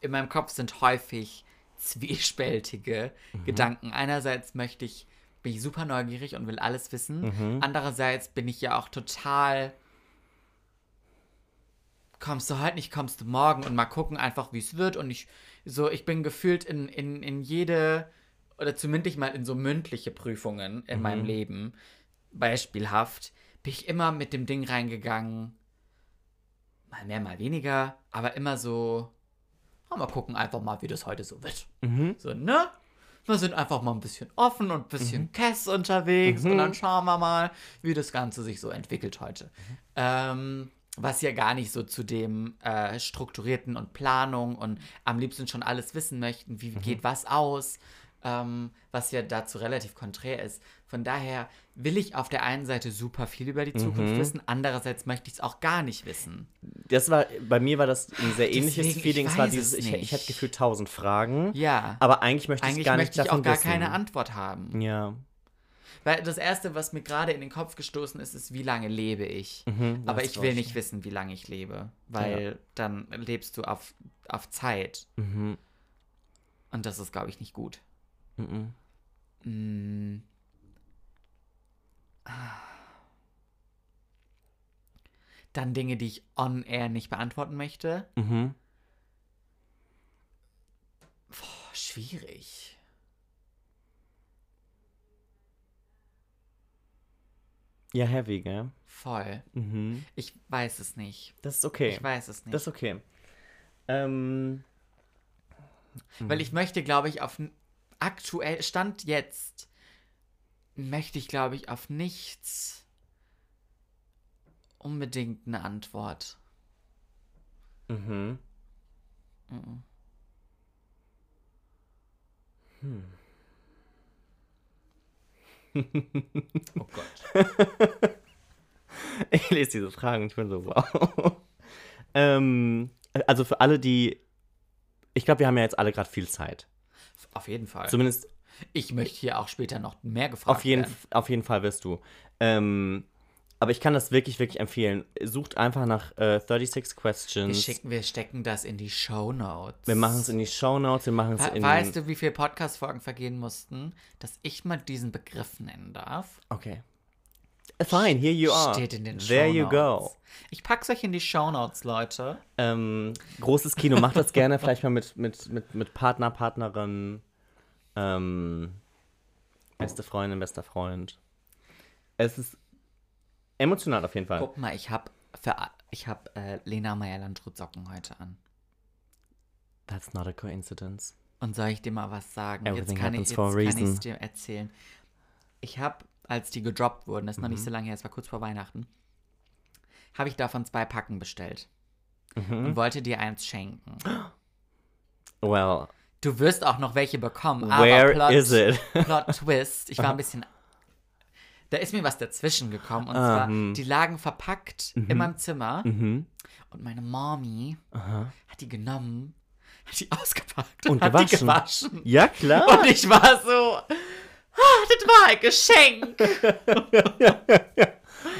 In meinem Kopf sind häufig zwiespältige Gedanken. Einerseits möchte ich, bin ich super neugierig und will alles wissen. Andererseits bin ich ja auch total. Kommst du heute nicht, kommst du morgen und mal gucken einfach, wie es wird. Und ich, so, ich bin gefühlt in, in, in jede, oder zumindest mal in so mündliche Prüfungen in meinem Leben, beispielhaft, bin ich immer mit dem Ding reingegangen, mal mehr, mal weniger, aber immer so, ah, mal gucken einfach mal, wie das heute so wird. So, ne? Wir sind einfach mal ein bisschen offen und ein bisschen Kess unterwegs und dann schauen wir mal, wie das Ganze sich so entwickelt heute. Ähm, was ja gar nicht so zu dem äh, strukturierten und Planung und am liebsten schon alles wissen möchten, wie geht was aus, ähm, was ja dazu relativ konträr ist. Von daher will ich auf der einen Seite super viel über die Zukunft wissen, andererseits möchte ich es auch gar nicht wissen. Das war, bei mir war das ein sehr ähnliches Deswegen, ich Feeling. Es war dieses, ich, ich hätte gefühlt tausend Fragen. Ja. Aber eigentlich möchte ich Eigentlich gar möchte nicht ich auch davon gar wissen. keine Antwort haben. Ja. Weil das Erste, was mir gerade in den Kopf gestoßen ist, ist, wie lange lebe ich. Mhm, Aber ich will ich. nicht wissen, wie lange ich lebe. Weil dann lebst du auf, auf Zeit. Mhm. Und das ist, glaube ich, nicht gut. Mhm. Mm. Dann Dinge, die ich on-air nicht beantworten möchte. Mhm. Boah, schwierig. Ja, heavy, gell? Voll. Mhm. Ich weiß es nicht. Das ist okay. Ich weiß es nicht. Das ist okay. Ähm, Weil ich möchte, glaube ich, auf aktuell, Stand jetzt, möchte ich, glaube ich, auf nichts unbedingt eine Antwort. mhm. Oh Gott. Ich lese diese Fragen und ich bin so, wow. ähm, also für alle, die. Ich glaube, wir haben ja jetzt alle gerade viel Zeit. Auf jeden Fall. Zumindest ich möchte hier auch später noch mehr gefragt auf jeden, werden. auf jeden Fall wirst du. Ähm, aber ich kann das wirklich, wirklich empfehlen. Sucht einfach nach äh, 36 Wir, Questions. schicken, wir stecken das in die Show Notes. Wir machen es in die Show Notes, wir machen es in. Weißt du, wie viele Podcast-Folgen vergehen mussten, dass ich mal diesen Begriff nennen darf? Okay. Fine, here you are. Steht in den Show There you go. Ich pack's euch in die Show Notes, Leute. Ähm, großes Kino, macht das gerne vielleicht mal mit, mit, mit, mit Partner, Partnerin, ähm, beste Freundin, bester Freund. Es ist emotional auf jeden Fall. Guck mal, ich habe für ich habe äh, Lena Meyer-Landrut Socken heute an. That's not a coincidence. Und soll ich dir mal was sagen? Everything jetzt kann ich jetzt kann dir erzählen. Ich habe, als die gedroppt wurden, das ist noch Mhm. nicht so lange her, es war kurz vor Weihnachten, habe ich davon zwei Packen bestellt Mhm. und wollte dir eins schenken. Well, Du wirst auch noch welche bekommen, aber where Plot, is it? Plot Twist. Ich war ein bisschen. Da ist mir was dazwischen gekommen. Und Ah, zwar, hm. die lagen verpackt in meinem Zimmer. mhm. Und meine Mommy Aha. hat die genommen, hat die ausgepackt Und hat gewaschen. die gewaschen. Ja, klar. Und ich war so, ah, das war ein Geschenk.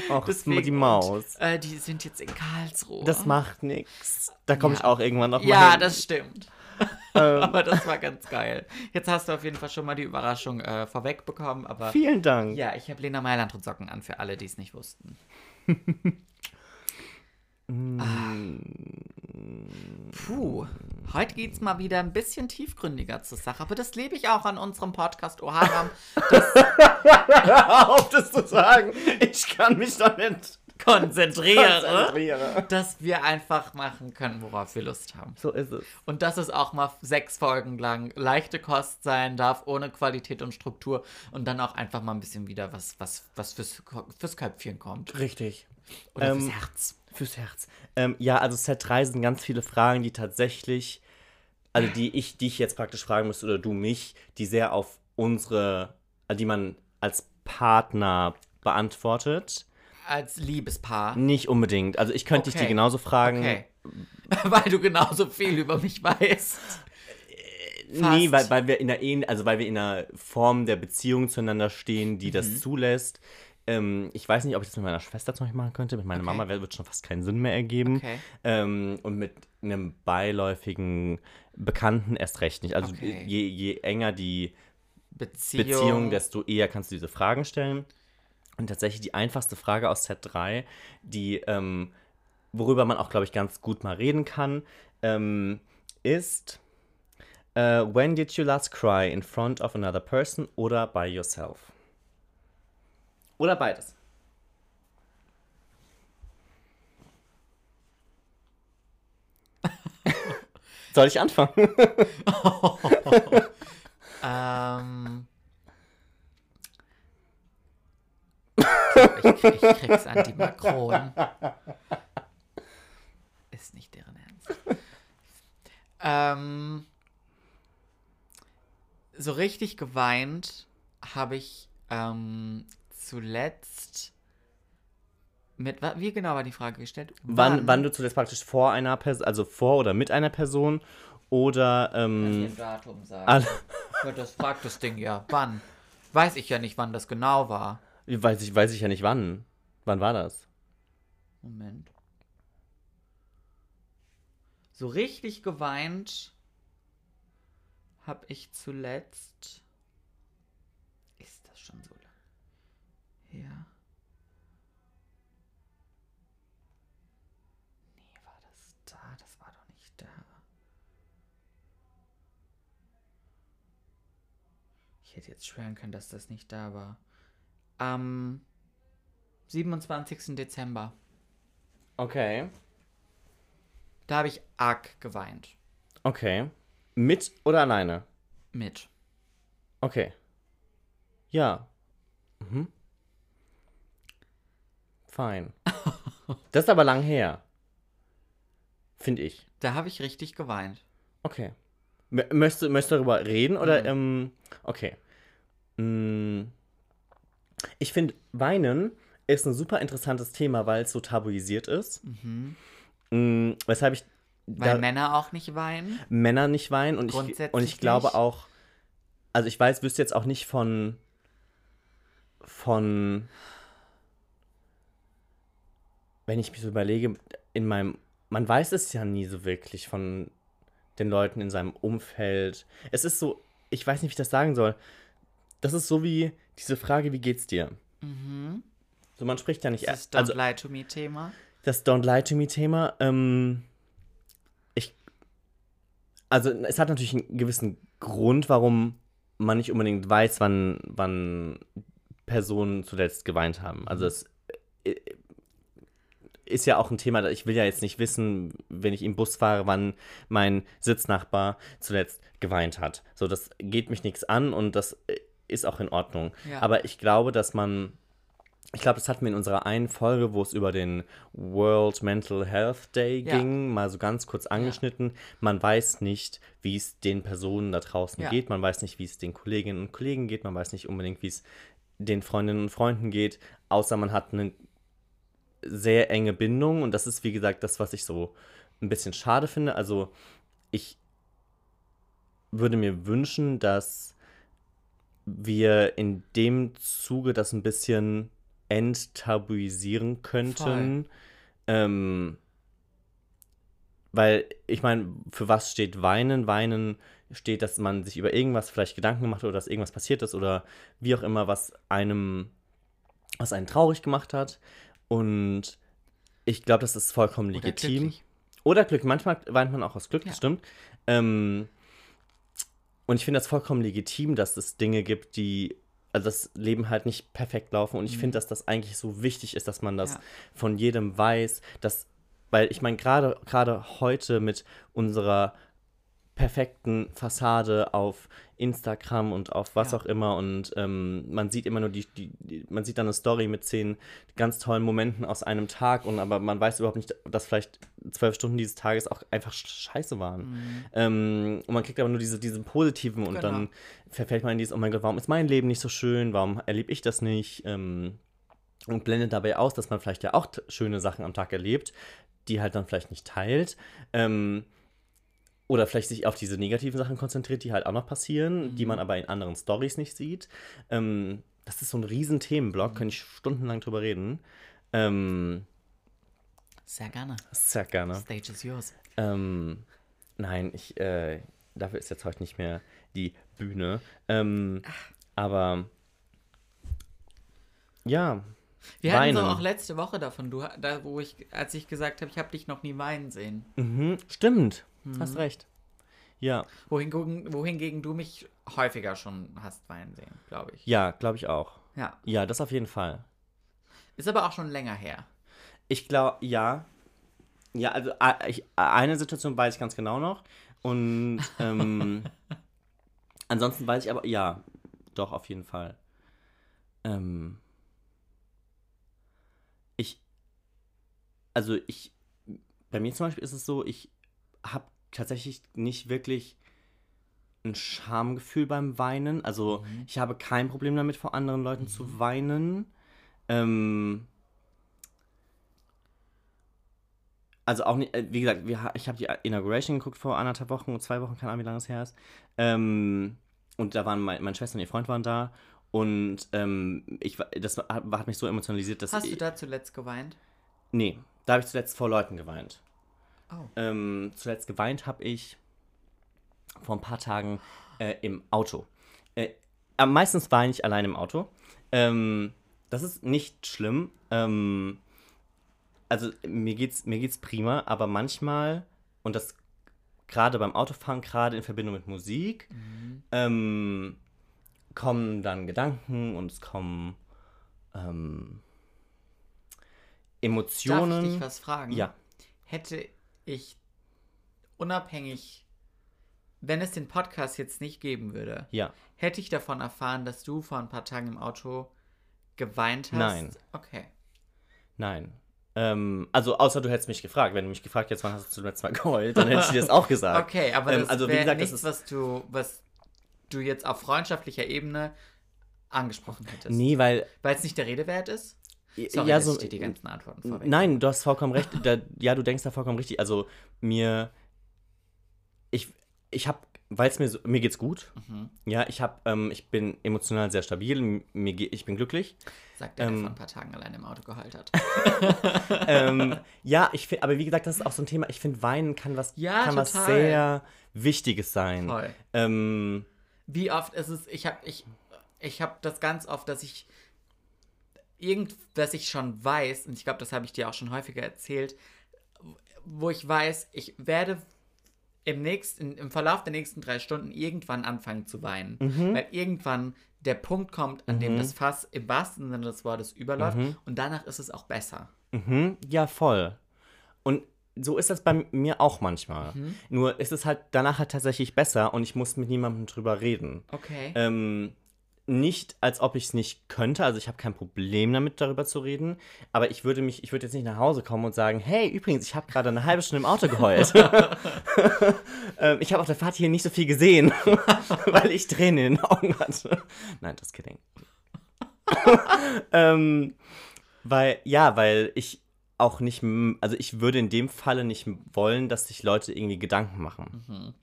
Ach, Deswegen, die Maus. Und, äh, die sind jetzt in Karlsruhe. Das macht nix. Da komme ich Ja. auch irgendwann noch mal Ja, hin. das stimmt. Ähm, Aber das war ganz geil. Jetzt hast du auf jeden Fall schon mal die Überraschung äh, vorweg bekommen. Aber vielen Dank. ja, ich habe Lena Meiland und Socken an, für alle, die es nicht wussten. Mm. Puh, heute geht's mal wieder ein bisschen tiefgründiger zur Sache, aber das lebe ich auch an unserem Podcast Oharam. Auf, das zu sagen. Ich kann mich konzentriere, konzentrieren. dass wir einfach machen können, worauf wir Lust haben. So ist es. Und dass es auch mal sechs Folgen lang leichte Kost sein darf, ohne Qualität und Struktur und dann auch einfach mal ein bisschen wieder was, was, was fürs, fürs Köpfchen kommt. Richtig. Oder Ähm, fürs Herz. Fürs Herz. Ähm, ja, also Set 3 sind ganz viele Fragen, die tatsächlich, also die ich dich jetzt praktisch fragen müsste oder du mich, die sehr auf unsere, also die man als Partner beantwortet. Als Liebespaar. Nicht unbedingt. Also ich könnte dich Okay. die genauso fragen. Okay. Weil du genauso viel über mich weißt. Nee, Fast. weil, weil wir in der Ähn also weil wir in einer Form der Beziehung zueinander stehen, die Mhm. das zulässt. Ähm, ich weiß nicht, ob ich das mit meiner Schwester zum Beispiel machen könnte. Mit meiner Okay. Mama wird schon fast keinen Sinn mehr ergeben. Okay. Ähm, und mit einem beiläufigen Bekannten erst recht nicht. Also Okay. je, je enger die Beziehung. Beziehung, desto eher kannst du diese Fragen stellen. Und tatsächlich die einfachste Frage aus Set 3, die, ähm, worüber man auch, glaube ich, ganz gut mal reden kann, ähm, ist, äh, when did you last cry in front of another person oder by yourself? Oder beides. Soll ich anfangen? Ähm. Ich, glaub, ich, ich krieg's an die Makronen. Ist nicht deren Ernst. Ähm. So richtig geweint habe ich ähm, zuletzt mit. Wie genau war die Frage gestellt? Wann, wann du zuletzt praktisch vor einer Person, also vor oder mit einer Person oder ähm, ein Datum sagen? das fragt das Ding ja. Wann? Weiß ich ja nicht, wann das genau war. weiß ich, weiß ich ja nicht wann. Wann war das? Moment. So richtig geweint habe ich zuletzt. Ist das schon so Ja. Nee, war das da? Das war doch nicht da. Ich hätte jetzt schwören können, dass das nicht da war. Am 27. Dezember. Okay. Da habe ich arg geweint. Okay. Mit oder alleine? Mit. Okay. Ja. Mhm. Fein. Das ist aber lang her. Finde ich. Da habe ich richtig geweint. Okay. Möchtest, du- möchtest darüber reden oder, Mhm. ähm, okay. Mm. Ich finde, Weinen ist ein super interessantes Thema, weil es so tabuisiert ist. Mhm. Mm, weshalb ich Weil Männer auch nicht weinen. Männer nicht weinen und ich, Grundsätzlich und ich glaube nicht. auch, also ich weiß, wüsste jetzt auch nicht von, von, wenn ich mich so überlege, in meinem, man weiß es ja nie so wirklich von den Leuten in seinem Umfeld. Es ist so, ich weiß nicht, wie ich das sagen soll. Das ist so wie diese Frage, wie geht's dir? Mhm. So, man spricht ja nicht, Das ist Don't also Lie to Me Thema. das Don't Lie to Me Thema, ähm, ich, also es hat natürlich einen gewissen Grund, warum man nicht unbedingt weiß, wann, wann Personen zuletzt geweint haben. Also es äh, ist ja auch ein Thema, ich will ja jetzt nicht wissen, wenn ich im Bus fahre, wann mein Sitznachbar zuletzt geweint hat. So, das geht mich nichts an und das äh, ist auch in Ordnung. Ja. Aber ich glaube, dass man, ich glaube, das hatten wir in unserer einen Folge, wo es über den World Mental Health Day Ja. ging, mal so ganz kurz angeschnitten. Man weiß nicht, wie es den Personen da draußen Ja. geht. Man weiß nicht, wie es den Kolleginnen und Kollegen geht. Man weiß nicht unbedingt, wie es den Freundinnen und Freunden geht, außer man hat eine sehr enge Bindung und das ist, wie gesagt, das, was ich so ein bisschen schade finde. Also ich würde mir wünschen, dass wir in dem Zuge das ein bisschen enttabuisieren könnten. Ähm, weil, ich meine, für was steht Weinen? Weinen steht, dass man sich über irgendwas vielleicht Gedanken gemacht hat oder dass irgendwas passiert ist oder wie auch immer, was einem, was einen traurig gemacht hat. Und ich glaube, das ist vollkommen Oder legitim. glücklich. Oder Glück. Manchmal weint man auch aus Glück, das Ja. stimmt. Ähm, und ich finde das vollkommen legitim, dass es Dinge gibt, die, also das Leben halt nicht perfekt laufen. Und ich finde, dass das eigentlich so wichtig ist, dass man das Mhm. Ja. von jedem weiß, dass, weil ich meine, gerade gerade heute mit unserer perfekten Fassade auf Instagram und auf was Ja. auch immer und ähm, man sieht immer nur die, die, die, man sieht dann eine Story mit zehn ganz tollen Momenten aus einem Tag und aber man weiß überhaupt nicht, dass vielleicht zwölf Stunden dieses Tages auch einfach sch- scheiße waren. Ähm, und man kriegt aber nur diese, diese positiven und Mhm. Genau. dann verfällt man in dieses, oh mein Gott, warum ist mein Leben nicht so schön, warum erlebe ich das nicht? Ähm, und blendet dabei aus, dass man vielleicht ja auch schöne Sachen am Tag erlebt, die halt dann vielleicht nicht teilt. Ähm, oder vielleicht sich auf diese negativen Sachen konzentriert, die halt auch noch passieren, die man aber in anderen Stories nicht sieht. Ähm, das ist so ein riesen Themenblock, könnte ich stundenlang drüber reden. Ähm, Sehr gerne. sehr gerne. Stage is yours. Ähm, nein, ich, äh, dafür ist jetzt heute nicht mehr die Bühne. Ähm, aber ja, Wir hatten Weinen. so auch letzte Woche davon, du, da, wo ich, als ich gesagt habe, ich habe dich noch nie weinen sehen. mhm, stimmt, Mhm. hast recht. Ja, Wohingegen, wohingegen du mich häufiger schon hast weinen sehen, glaube ich. ja, glaube ich auch. Ja. Ja, das auf jeden Fall. Ist aber auch schon länger her. Ich glaube, ja. Ja, also ich, eine Situation weiß ich ganz genau noch. Und ähm, ansonsten weiß ich aber, ja, doch, auf jeden Fall. Ähm, ich, also ich, bei mir zum Beispiel ist es so, ich habe tatsächlich nicht wirklich ein Schamgefühl beim Weinen. Also ich habe kein Problem damit, vor anderen Leuten zu weinen. Ähm, also auch nicht, äh, wie gesagt, wir, ich habe die Inauguration geguckt vor anderthalb Wochen, zwei Wochen, keine Ahnung, wie lange es her ist. Ähm, und da waren mein, meine Schwester und ihr Freund waren da. Und ähm, ich, das hat mich so emotionalisiert, dass Hast ich. du da zuletzt geweint? Nee, da habe ich zuletzt vor Leuten geweint. Oh. Ähm, zuletzt geweint habe ich vor ein paar Tagen äh, im Auto. Äh, am meistens weine ich allein im Auto. Ähm, das ist nicht schlimm. Ähm, also mir geht's, mir geht's prima, aber manchmal, und das gerade beim Autofahren, gerade in Verbindung mit Musik, ähm, kommen dann Gedanken und es kommen ähm, Emotionen. Darf ich dich was fragen? Ja. Hätte ich unabhängig, wenn es den Podcast jetzt nicht geben würde, Ja. hätte ich davon erfahren, dass du vor ein paar Tagen im Auto geweint hast? Nein. Okay. Nein. Ähm, also, außer du hättest mich gefragt. Wenn du mich gefragt hättest, wann hast du zuletzt mal geheult, dann hätte ich dir das auch gesagt. Okay, aber Ähm, das also, wie gesagt, das nichts, ist- was du, was du jetzt auf freundschaftlicher Ebene angesprochen hättest. Nee, weil. Weil es nicht der Rede wert ist? Sorry, ja, dass so, ich dir die ganzen Antworten vorweg. Nein, du hast vollkommen recht. Da, ja, du denkst da vollkommen richtig. Also, mir. Ich, ich habe. Weil es mir so. Mir geht's gut. Mhm. Ja, ich habe. Ähm, ich bin emotional sehr stabil. Mir, ich bin glücklich. Sagt der, der Ähm, vor ein paar Tagen allein im Auto geheult hat. ähm, ja, ich finde, aber wie gesagt, das ist auch so ein Thema. Ich finde, Weinen kann was, Ja, kann was total. sehr Wichtiges sein. Toll. Ähm, Wie oft ist es, ich habe ich, ich hab das ganz oft, dass ich irgend, dass ich schon weiß, und ich glaube, das habe ich dir auch schon häufiger erzählt, wo ich weiß, ich werde im, nächsten, im Verlauf der nächsten drei Stunden irgendwann anfangen zu weinen. Mhm. Weil irgendwann der Punkt kommt, an dem das Fass im wahrsten Sinne des Wortes überläuft und danach ist es auch besser. Mhm, ja, voll. Und so ist das bei mir auch manchmal. Nur ist es halt danach halt tatsächlich besser und ich muss mit niemandem drüber reden. Okay. Ähm, nicht, als ob ich es nicht könnte, also ich habe kein Problem damit, darüber zu reden, aber ich würde mich, ich würde jetzt nicht nach Hause kommen und sagen, hey, übrigens, ich habe gerade eine halbe Stunde im Auto geheult. ähm, ich habe auf der Fahrt hier nicht so viel gesehen, weil ich Tränen in den Augen hatte. Nein, das kidding. ähm, weil, ja, weil ich auch nicht, also ich würde in dem Falle nicht wollen, dass sich Leute irgendwie Gedanken machen.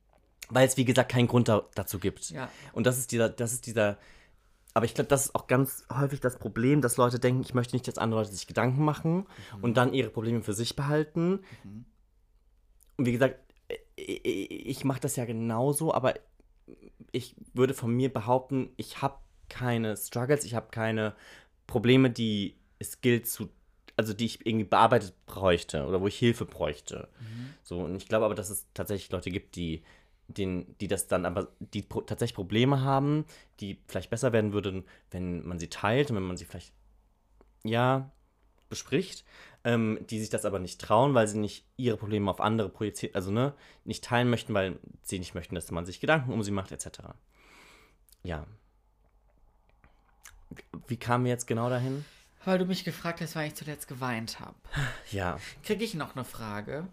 Weil es, wie gesagt, keinen Grund da, dazu gibt. Ja. Und das ist dieser, das ist dieser, aber ich glaube, das ist auch ganz häufig das Problem, dass Leute denken, ich möchte nicht, dass andere Leute sich Gedanken machen und dann ihre Probleme für sich behalten. Und wie gesagt, ich, mache das ja genauso, aber ich würde von mir behaupten, ich habe keine Struggles, ich habe keine Probleme, die es gilt zu, also die ich irgendwie bearbeitet bräuchte oder wo ich Hilfe bräuchte. So, und ich glaube aber, dass es tatsächlich Leute gibt, die den, die das dann aber, die pro tatsächlich Probleme haben, die vielleicht besser werden würden, wenn man sie teilt und wenn man sie vielleicht, ja, bespricht, ähm, die sich das aber nicht trauen, weil sie nicht ihre Probleme auf andere projizieren, also ne, nicht teilen möchten, weil sie nicht möchten, dass man sich Gedanken um sie macht, etc. Ja. Wie kamen wir jetzt genau dahin? Weil du mich gefragt hast, wann ich zuletzt geweint habe. Ja. Kriege ich noch eine Frage?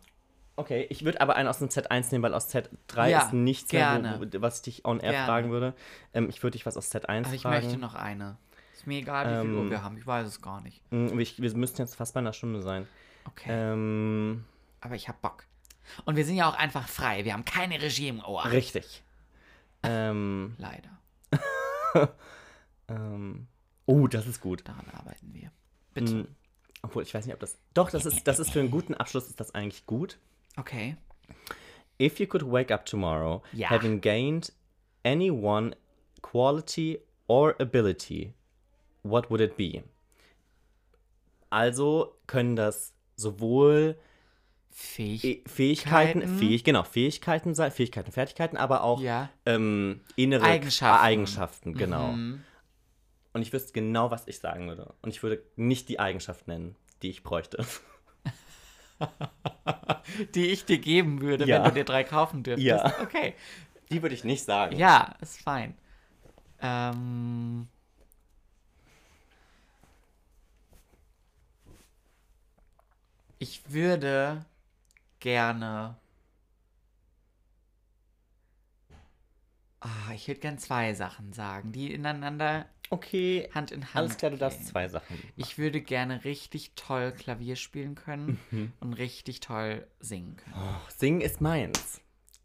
Okay, ich würde aber einen aus dem Z1 nehmen, weil aus Z3 Ja, ist nichts mehr, gerne. wo, was ich dich on air Gerne. fragen würde. Ähm, ich würde dich was aus Z1 Aber ich fragen. möchte noch eine. Ist mir egal, wie viel Ähm, Uhr wir haben. Ich weiß es gar nicht. Mm, Ich, wir müssten jetzt fast bei einer Stunde sein. Okay. Ähm, Aber ich hab Bock. Und wir sind ja auch einfach frei. Wir haben keine Regie im Ohr. richtig. ähm, Leider. ähm, oh, das ist gut. Daran arbeiten wir. Bitte. Mm, Obwohl, ich weiß nicht, ob das. Doch, das ist, das ist für einen guten Abschluss ist das eigentlich gut. Okay. If you could wake up tomorrow, Ja. having gained any one quality or ability, what would it be? Also können das sowohl Fähig. Fähigkeiten, Fähigkeiten. fähig, genau, Fähigkeiten sein, Fähigkeiten, Fertigkeiten, aber auch Ja. ähm, innere Eigenschaften. Eigenschaften, genau. Mhm. Und ich wüsste genau, was ich sagen würde. Und ich würde nicht die Eigenschaft nennen, die ich bräuchte. Die ich dir geben würde, Ja. wenn du dir drei kaufen dürftest. Ja. Okay. Die würde ich nicht sagen. Ja, ist fein. Ähm. Ich würde gerne. Ah, ich würde gern zwei Sachen sagen, die ineinander Okay, Hand in Hand. alles klar, du darfst gehen. zwei Sachen. Ich würde gerne richtig toll Klavier spielen können Mhm. und richtig toll singen können. Oh, singen ist meins.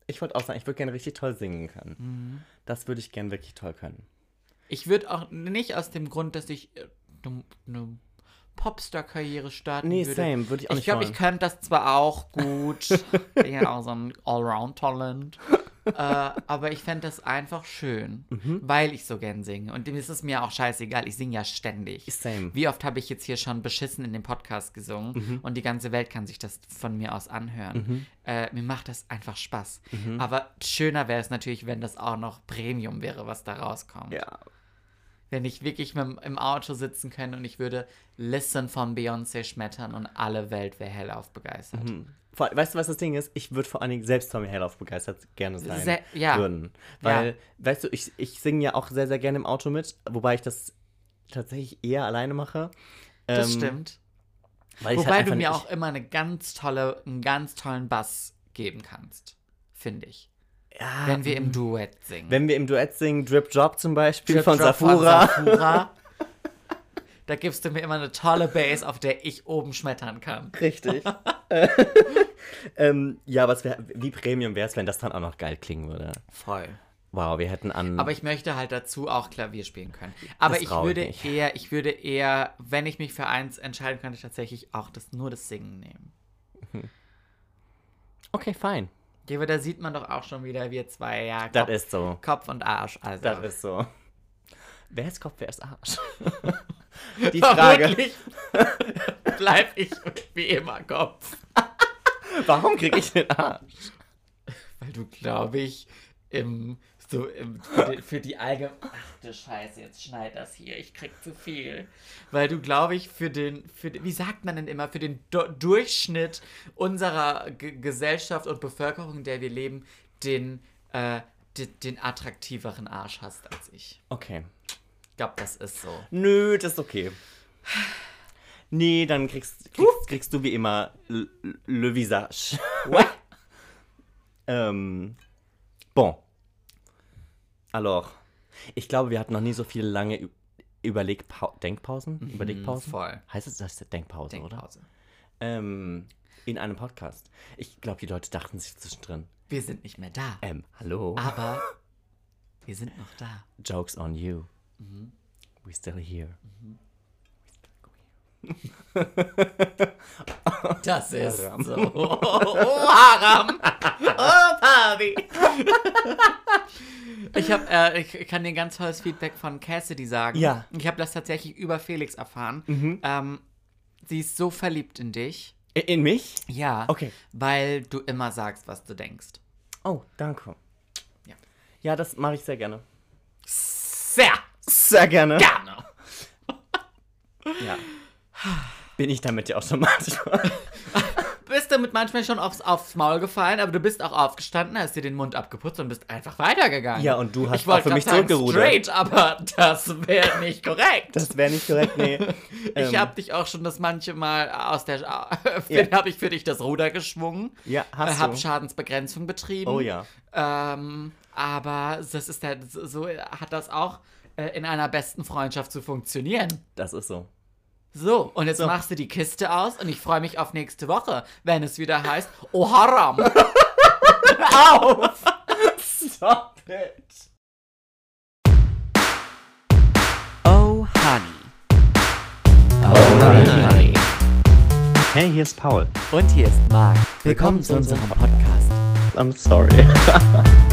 Ich wollte auch sagen, ich würde gerne richtig toll singen können. Mhm. Das würde ich gerne wirklich toll können. Ich würde auch nicht aus dem Grund, dass ich eine ne Popstar-Karriere starten Nee, würde. same, würde ich auch Ich nicht glaube, wollen. ich könnte das zwar auch gut. bin ja auch so ein Allround-Talent. Äh, aber ich fände das einfach schön, Mhm. weil ich so gern singe. Und dem ist es mir auch scheißegal. Ich singe ja ständig. Same. Wie oft habe ich jetzt hier schon beschissen in dem Podcast gesungen Mhm. und die ganze Welt kann sich das von mir aus anhören. Äh, mir macht das einfach Spaß. Mhm. Aber schöner wäre es natürlich, wenn das auch noch Premium wäre, was da rauskommt. Ja. Wenn ich wirklich im Auto sitzen könnte und ich würde Listen von Beyoncé schmettern und alle Welt wäre hellauf begeistert. Vor, weißt du, was das Ding ist? Ich würde vor allen Dingen selbst von mir Hellauf begeistert gerne sein Sehr- ja. würden. Weil, weißt du, ich, ich singe ja auch sehr, sehr gerne im Auto mit, wobei ich das tatsächlich eher alleine mache. Das Ähm, stimmt. Wobei halt du mir nicht- auch immer eine ganz tolle, einen ganz tollen Bass geben kannst. Finde ich. ja, Wenn wir im Duett singen. Wenn wir im Duett singen, Drip Drop zum Beispiel Drip von Drop Safura. Safura. Da gibst du mir immer eine tolle Bass, auf der ich oben schmettern kann. Richtig. ähm, ja, aber wär, wie Premium wäre es, wenn das dann auch noch geil klingen würde. Voll. Wow, wir hätten an. Aber ich möchte halt dazu auch Klavier spielen können. Aber Das ich würde nicht. eher, ich würde eher, wenn ich mich für eins entscheiden könnte, tatsächlich auch das, nur das Singen nehmen. okay, fein. Ja, aber da sieht man doch auch schon wieder, wir zwei, ja, Das Kopf, ist so. Kopf und Arsch. Also. Das ist so. Wer ist Kopf, wer ist Arsch? Die Frage. Bleib ich wie immer Kopf. Warum kriege ich den Arsch? Weil du, glaube ich, im, so im, für, die, für die allgemeine. Ach du Scheiße, jetzt schneid das hier, ich krieg zu viel. Weil du, glaube ich, für den, für den, wie sagt man denn immer, für den Do Durchschnitt unserer G Gesellschaft und Bevölkerung, in der wir leben, den, äh, den, den attraktiveren Arsch hast als ich. Okay. Ich glaube, das ist so. Nö, das ist okay. Nee, dann kriegst, kriegst, kriegst du wie immer le, Visage. What? ähm, bon. Alors, ich glaube, wir hatten noch nie so viele lange Ü- Überlegpau Denkpausen? Überlegpausen? voll. Heißt es, das ist Denkpause, oder? Denkpause. Ähm, in einem Podcast. Ich glaube, die Leute dachten sich zwischendrin, Wir sind nicht mehr da. ähm, hallo? Aber wir sind noch da. Jokes on you. Mhm. We still here. Das ist Haram. so. Oh, Haram. Oh, Pavi. Ich, hab, äh, ich kann dir ein ganz tolles Feedback von Cassidy sagen. Ja. Ich habe das tatsächlich über Felix erfahren. Ähm, sie ist so verliebt in dich. In mich? Ja. Okay. Weil du immer sagst, was du denkst. Oh, danke. Ja. Ja, das mache ich sehr gerne. Sehr Sehr gerne. gerne. Ja. Bin ich damit ja automatisch. Bist damit manchmal schon aufs, aufs Maul gefallen, aber du bist auch aufgestanden, hast dir den Mund abgeputzt und bist einfach weitergegangen. Ja, und du hast ich auch für mich zurückgerudert. Straight, aber das wäre nicht korrekt. Das wäre nicht korrekt, nee. ich Ähm, habe dich auch schon das manche Mal aus der. Ja. habe ich für dich das Ruder geschwungen. Ja, hast äh, hab du. Schadensbegrenzung betrieben. Oh ja. Ähm, aber das ist halt, so hat das auch äh, in einer besten Freundschaft zu funktionieren. Das ist so. So, und jetzt So. machst du die Kiste aus und ich freue mich auf nächste Woche, wenn es wieder heißt, oh Haram. Auf! Stop it! Oh Honey. Oh, honey. Hey, hier ist Paul. Und hier ist Marc. Willkommen zu unserem Podcast. I'm sorry.